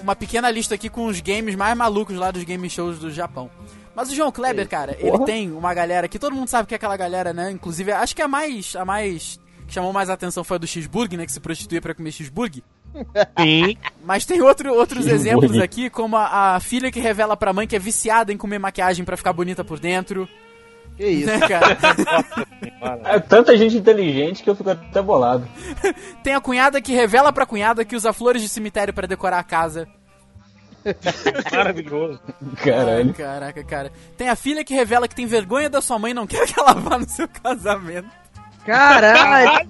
uma pequena lista aqui com os games mais malucos lá dos game shows do Japão. Mas o João Kleber, cara, ele porra. tem uma galera que todo mundo sabe que é aquela galera, né? Inclusive, acho que a mais. A mais. que chamou mais atenção foi a do X-Burg, né? Que se prostituía pra comer X-Burg. Sim. Mas tem outro, outros exemplos aqui, como a, a filha que revela pra mãe que é viciada em comer maquiagem pra ficar bonita por dentro. Que isso. Né, cara? É tanta gente inteligente que eu fico até bolado. Tem a cunhada que revela pra cunhada que usa flores de cemitério pra decorar a casa. Maravilhoso. Caralho. Ai, caraca, cara. Tem a filha que revela que tem vergonha da sua mãe e não quer que ela vá no seu casamento. Caralho.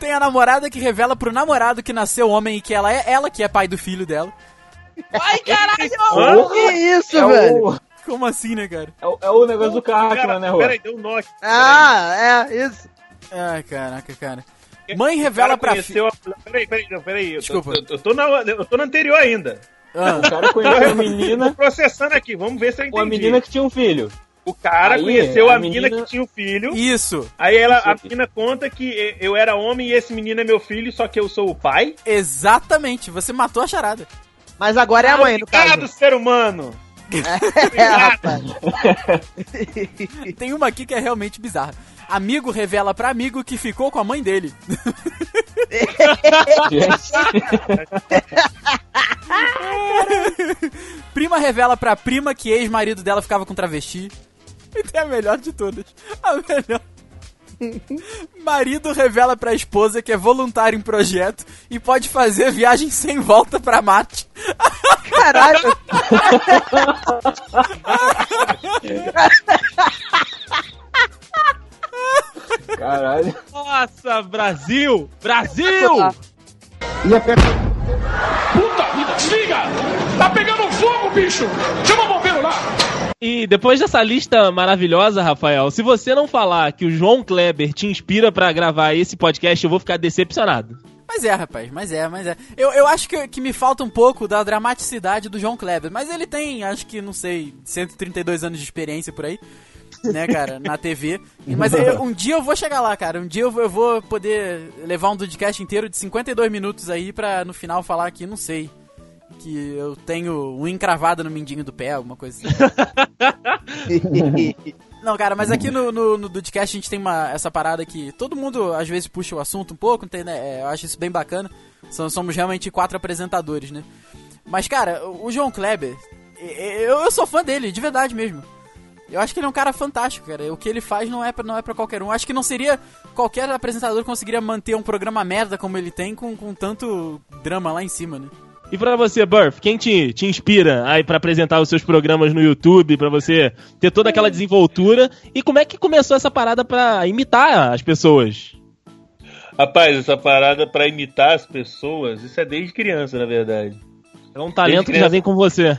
Tem a namorada que revela pro namorado que nasceu homem e que ela é ela que é pai do filho dela. Ai, caralho! Porra, Que isso, é, velho? o, Como assim, né, cara? é, o, é o negócio do Cartman, né, Rô? Peraí, deu um nó. Ah, é, isso. Ai, caraca, cara. Mãe revela pra filha. a... Peraí, peraí, não, peraí. Eu, Desculpa. tô- eu, eu tô na, eu tô na anterior ainda. Ah, O cara conheceu a Tô menina, processando aqui, vamos ver se eu entendi. uma menina que tinha um filho. O cara Aí, conheceu a, a menina, menina- que tinha um filho. isso, Aí ela, a menina conta que eu era homem e esse menino é meu filho, só que eu sou o pai. exatamente. Você matou a charada. Mas agora é a mãe, no Obrigado, caso. ser humano! É, rapaz. Tem uma aqui que é realmente bizarra. Amigo revela pra amigo que ficou com a mãe dele. Prima revela pra prima que ex-marido dela ficava com travesti. E tem a melhor de todas. A melhor. Marido revela pra esposa que é voluntário em projeto e pode fazer viagem sem volta pra Marte. Caralho. Caralho. Nossa, Brasil! Brasil! Puta vida, desliga! Tá pegando fogo, bicho! Chama o bombeiro lá! E depois dessa lista maravilhosa, Rafael, se você não falar que o João Kleber te inspira pra gravar esse podcast, eu vou ficar decepcionado. Mas é, rapaz, mas é, mas é. Eu, eu acho que, que me falta um pouco da dramaticidade do João Kleber, mas ele tem, acho que, não sei, 132 anos de experiência por aí, né, cara, na TV. Mas eu- um dia eu vou chegar lá, cara. Um dia eu vou, eu vou poder levar um podcast inteiro de 52 minutos aí pra no final falar que, não sei, que eu tenho um encravado no mindinho do pé, alguma coisa assim. Não, cara, mas aqui no, no, no Dudcast a gente tem uma, essa parada que todo mundo às vezes puxa o assunto um pouco, tem, né? É, eu acho isso bem bacana. São- somos realmente quatro apresentadores, né? Mas, cara, o João Kleber, eu, eu sou fã dele, de verdade mesmo. Eu acho que ele é um cara fantástico, cara. O que ele faz não é pra, não é pra qualquer um. Acho que não seria qualquer apresentador conseguiria manter um programa merda como ele tem com, com tanto drama lá em cima, né? E pra você, Burf, quem te, te inspira aí pra apresentar os seus programas no YouTube, pra você ter toda aquela desenvoltura? E como é que começou essa parada pra imitar as pessoas? Rapaz, essa parada pra imitar as pessoas, isso é desde criança, na verdade. É um talento que já vem com você.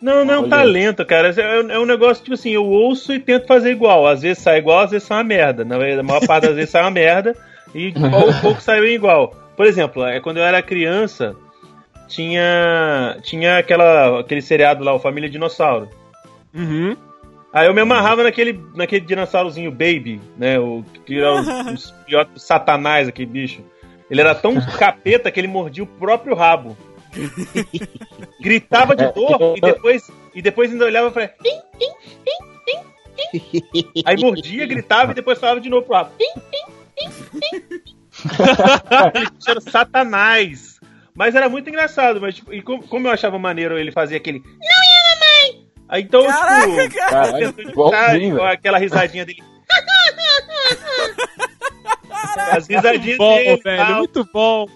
Não, não é um Olha. talento, cara. É, é um negócio, tipo assim, eu ouço e tento fazer igual. Às vezes sai igual, às vezes sai uma merda. Na verdade, a maior parte das vezes sai uma merda e pouco, pouco saiu igual. Por exemplo, é quando eu era criança, tinha tinha aquela, aquele seriado lá, o Família Dinossauro. Uhum. Aí eu me amarrava naquele, naquele dinossaurozinho Baby, né? O que era os, os filhotes do satanás, aquele bicho. Ele era tão capeta que ele mordia o próprio rabo. Gritava de dor e depois, e depois ainda olhava e falava. "Tim, tim, tim, tim, tim." Aí mordia, gritava e depois falava de novo pro rabo. "Tim, tim, tim, tim, tim." Aquele bicho era satanás. Mas era muito engraçado, mas tipo, e como, como eu achava maneiro ele fazer aquele. Não ia, mamãe! Aí então, Caraca, tipo, cara! Velho. aquela risadinha dele. As risadinhas Bom, dele. e velho, muito bom.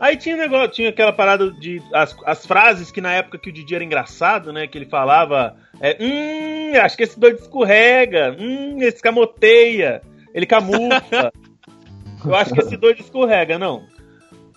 Aí tinha um negócio, tinha aquela parada de. As, as frases que na época que o Didi era engraçado, né? Que ele falava. É, hum, acho que esse doido escorrega. Hum, esse camoteia. Ele camufla. eu acho que esse doido escorrega, não.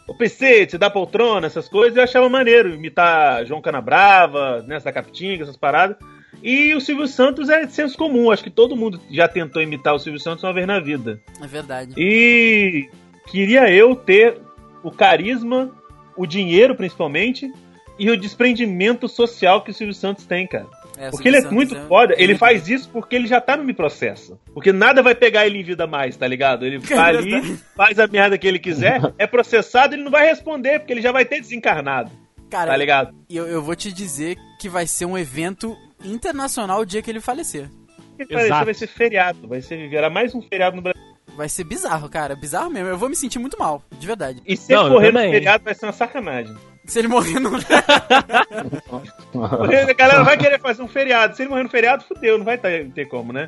O PC, te dá poltrona, essas coisas, eu achava maneiro. Imitar João Canabrava, nessa Capitinga, essas paradas. E o Silvio Santos é de senso comum. Acho que todo mundo já tentou imitar o Silvio Santos uma vez na vida. É verdade. E queria eu ter o carisma, o dinheiro principalmente, e o desprendimento social que o Silvio Santos tem, cara. É, Porque ele é muito Santos foda, ele faz isso porque ele já tá no Me Processa. Porque nada vai pegar ele em vida mais, tá ligado? Ele tá ali, faz a merda que ele quiser, é processado, ele não vai responder, porque ele já vai ter desencarnado, Cara, tá ligado? E eu, eu vou te dizer que vai ser um evento internacional o dia que ele falecer. Ele Exato. Isso vai ser feriado, vai ser virar mais um feriado no Brasil. Vai ser bizarro, cara. Bizarro mesmo. Eu vou me sentir muito mal, de verdade. E se Não, morrer no feriado vai ser uma sacanagem. Se ele morrer no. A galera vai querer fazer um feriado. Se ele morrer no feriado, fudeu, não vai ter, ter como, né?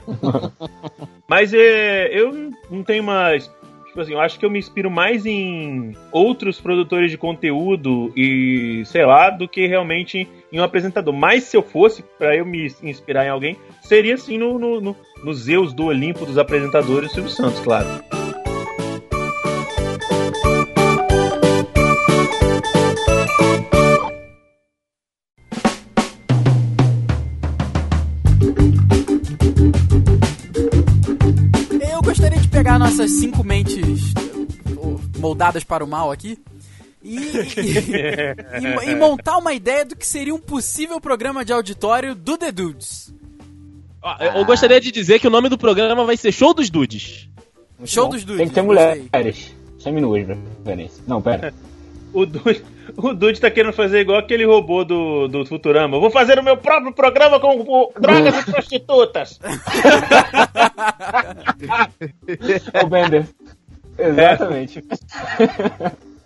Mas é, eu não- tenho mais. Tipo assim, eu acho que eu me inspiro mais em outros produtores de conteúdo e sei lá, do que realmente em um apresentador. Mas se eu fosse pra eu me inspirar em alguém, seria assim no, no, no, no Zeus do Olimpo dos apresentadores, o Silvio Santos, claro. Nossas cinco mentes. Moldadas para o mal aqui. E, e, e- e montar uma ideia do que seria um possível programa de auditório do The Dudes. Ó, Eu gostaria de dizer que o nome do programa vai ser Show dos Dudes. Show Bom, dos Dudes. Tem que ter mulheres. De preferência. Não, pera. O Dude, o Dude tá querendo fazer igual aquele robô do, do Futurama. Eu vou fazer o meu próprio programa com o- drogas e prostitutas. o Bender. Exatamente.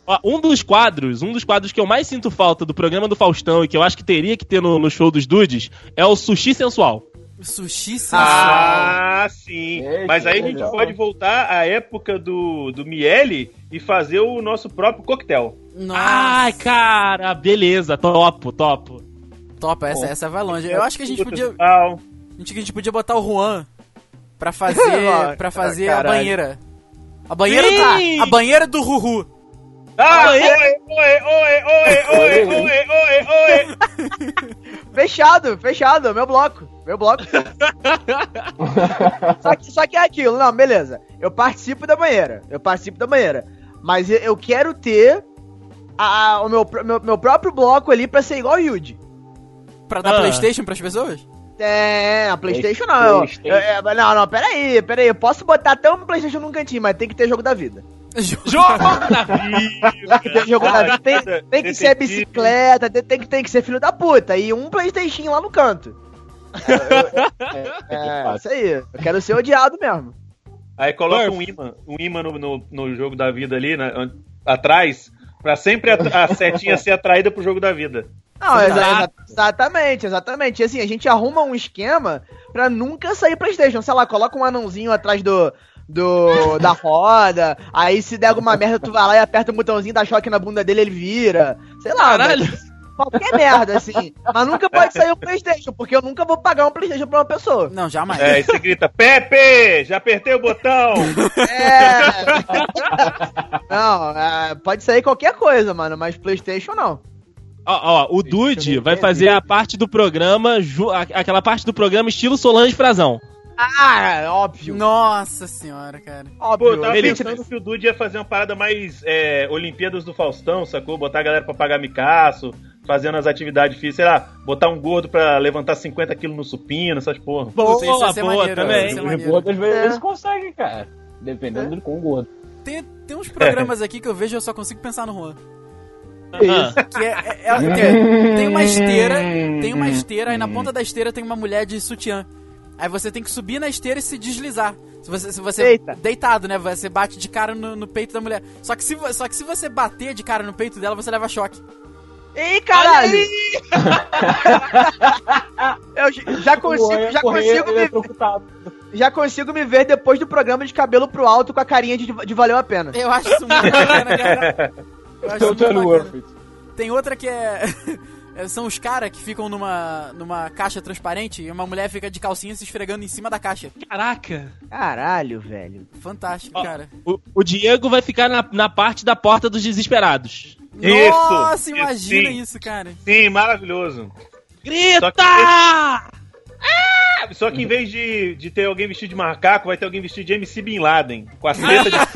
Ó, um dos quadros, um dos quadros que eu mais sinto falta do programa do Faustão e que eu acho que teria que ter no, no show dos Dudes é o Sushi Sensual. Sushi sensual. Ah, sim. Eita, Mas aí a gente legal. pode voltar à época do, do Miele e fazer o nosso próprio coquetel. Nossa, Ai, cara, beleza, topo, topo. top, essa, essa vai longe. Eu acho que a gente podia, Tal. a gente, a gente podia botar o Juan pra fazer, pra fazer a Caralho. banheira. A banheira, Sim! do, a banheira do Ruhu. Ah, Oi? oi, oi, oi, oi, oi, oi, oi, oi. Fechado, fechado, meu bloco. Meu bloco. só, que, só que é aquilo, não, beleza. Eu participo da banheira. Eu participo da banheira. Mas eu quero ter a- o meu, meu, meu próprio bloco ali pra ser igual o Yuji. Pra dar Ah. Playstation pras pessoas? É, a Playstation não. eu- PlayStation. eu- é, não, não, peraí, peraí. Eu posso botar até um Playstation num cantinho, mas tem que ter jogo da vida. Jogo da vida! Tem jogo da vida. Tem, tem que ser bicicleta, tem, tem que, tem que ser filho da puta. E um Playstation lá no canto. É, isso aí. Eu quero ser odiado mesmo. Aí coloca um imã, um imã no, no, no jogo da vida ali, né, atrás, pra sempre a, a setinha ser atraída pro jogo da vida. Não, exa- exatamente, exatamente. E assim, a gente arruma um esquema pra nunca sair Playstation. Sei lá, coloca um anãozinho atrás do. Do, da roda, aí se der alguma merda, tu vai lá e aperta o botãozinho, dá choque na bunda dele, ele vira. Sei lá, Caralho! mas- qualquer merda, assim. Mas nunca pode sair o Playstation, porque eu nunca vou pagar um Playstation pra uma pessoa. Não, jamais. É, e você grita, Pepe, já apertei o botão. É. Não, é, pode sair qualquer coisa, mano, mas Playstation não. Ó, ó, o Dude vai fazer a parte do programa, aquela parte do programa estilo Solange Frazão. Ah, óbvio. Nossa senhora, cara. Pô, Óbvio. eu tava pensando que o Dude ia fazer uma parada mais é, Olimpíadas do Faustão, sacou? Botar a galera pra pagar micaço, fazendo as atividades físicas, sei lá, botar um gordo pra levantar 50 quilos no supino, essas porra. Putz, isso Boa, ser boa, maneiro, também. isso Os maneiro. gordos às vezes É. conseguem, cara. Dependendo do quão gordo. Tem, tem uns programas aqui que eu vejo e eu só consigo pensar no Juan. Ah, Que é, é- é- tem, tem uma esteira, tem uma esteira, aí na ponta da esteira tem uma mulher de sutiã. Aí você tem que subir na esteira e se deslizar. Se você, se você Eita. deitado, né? Você bate de cara no, no peito da mulher. Só que, se, só que se você bater de cara no peito dela, você leva choque. Ih, caralho! Eu já consigo, já consigo, me, já consigo me ver depois do programa de cabelo pro alto com a carinha de, de valeu a pena. Eu acho isso muito bacana, cara. Eu acho muito bacana. Tem outra que é. É, São os caras que ficam numa, numa caixa transparente e uma mulher fica de calcinha se esfregando em cima da caixa. caraca! Caralho, velho. Fantástico, Ó, cara. O, o Diego vai ficar na, na parte da porta dos desesperados. Isso, Nossa, imagina sim. isso, cara. Sim, maravilhoso. Grita! Só que em vez de, de ter alguém vestido de macaco, vai ter alguém vestido de MC Bin Laden. Com a seta de.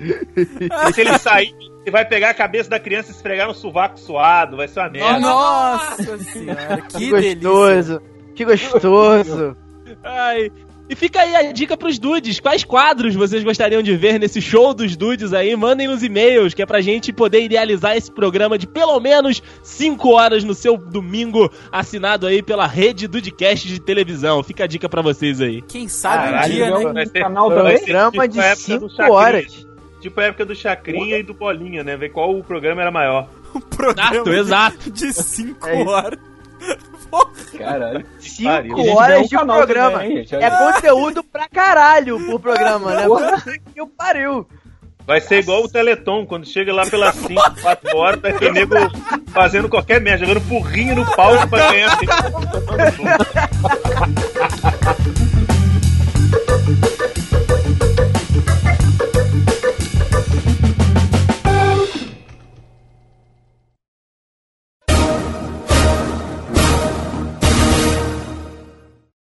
e se ele sair, ele vai pegar a cabeça da criança e esfregar no sovaco suado. Vai ser uma merda. Nossa senhora, que, Que delícia. gostoso. Que gostoso. Ai. E fica aí a dica pros dudes. Quais quadros vocês gostariam de ver nesse show dos dudes aí? Mandem nos e-mails, que é pra gente poder idealizar esse programa de pelo menos 5 horas no seu domingo, assinado aí pela rede Dudecast de televisão. Fica a dica pra vocês aí. Quem sabe um Caralho, dia, não. né? Vai ser, Canal vai também? ser Programa tipo de a época do 5 Chacrinha. horas. Tipo a época do Chacrinha e do Bolinha, né? Ver qual o programa era maior. Um programa Exato, exato. de 5 É horas. Caralho. Pariu. 5 A gente horas um de programa. também, gente. É conteúdo pra caralho por programa, né? Que pariu. Vai ser igual o Teleton, quando chega lá pelas 5, 4 horas, vai ter nego fazendo qualquer merda, jogando burrinho no palco pra ganhar.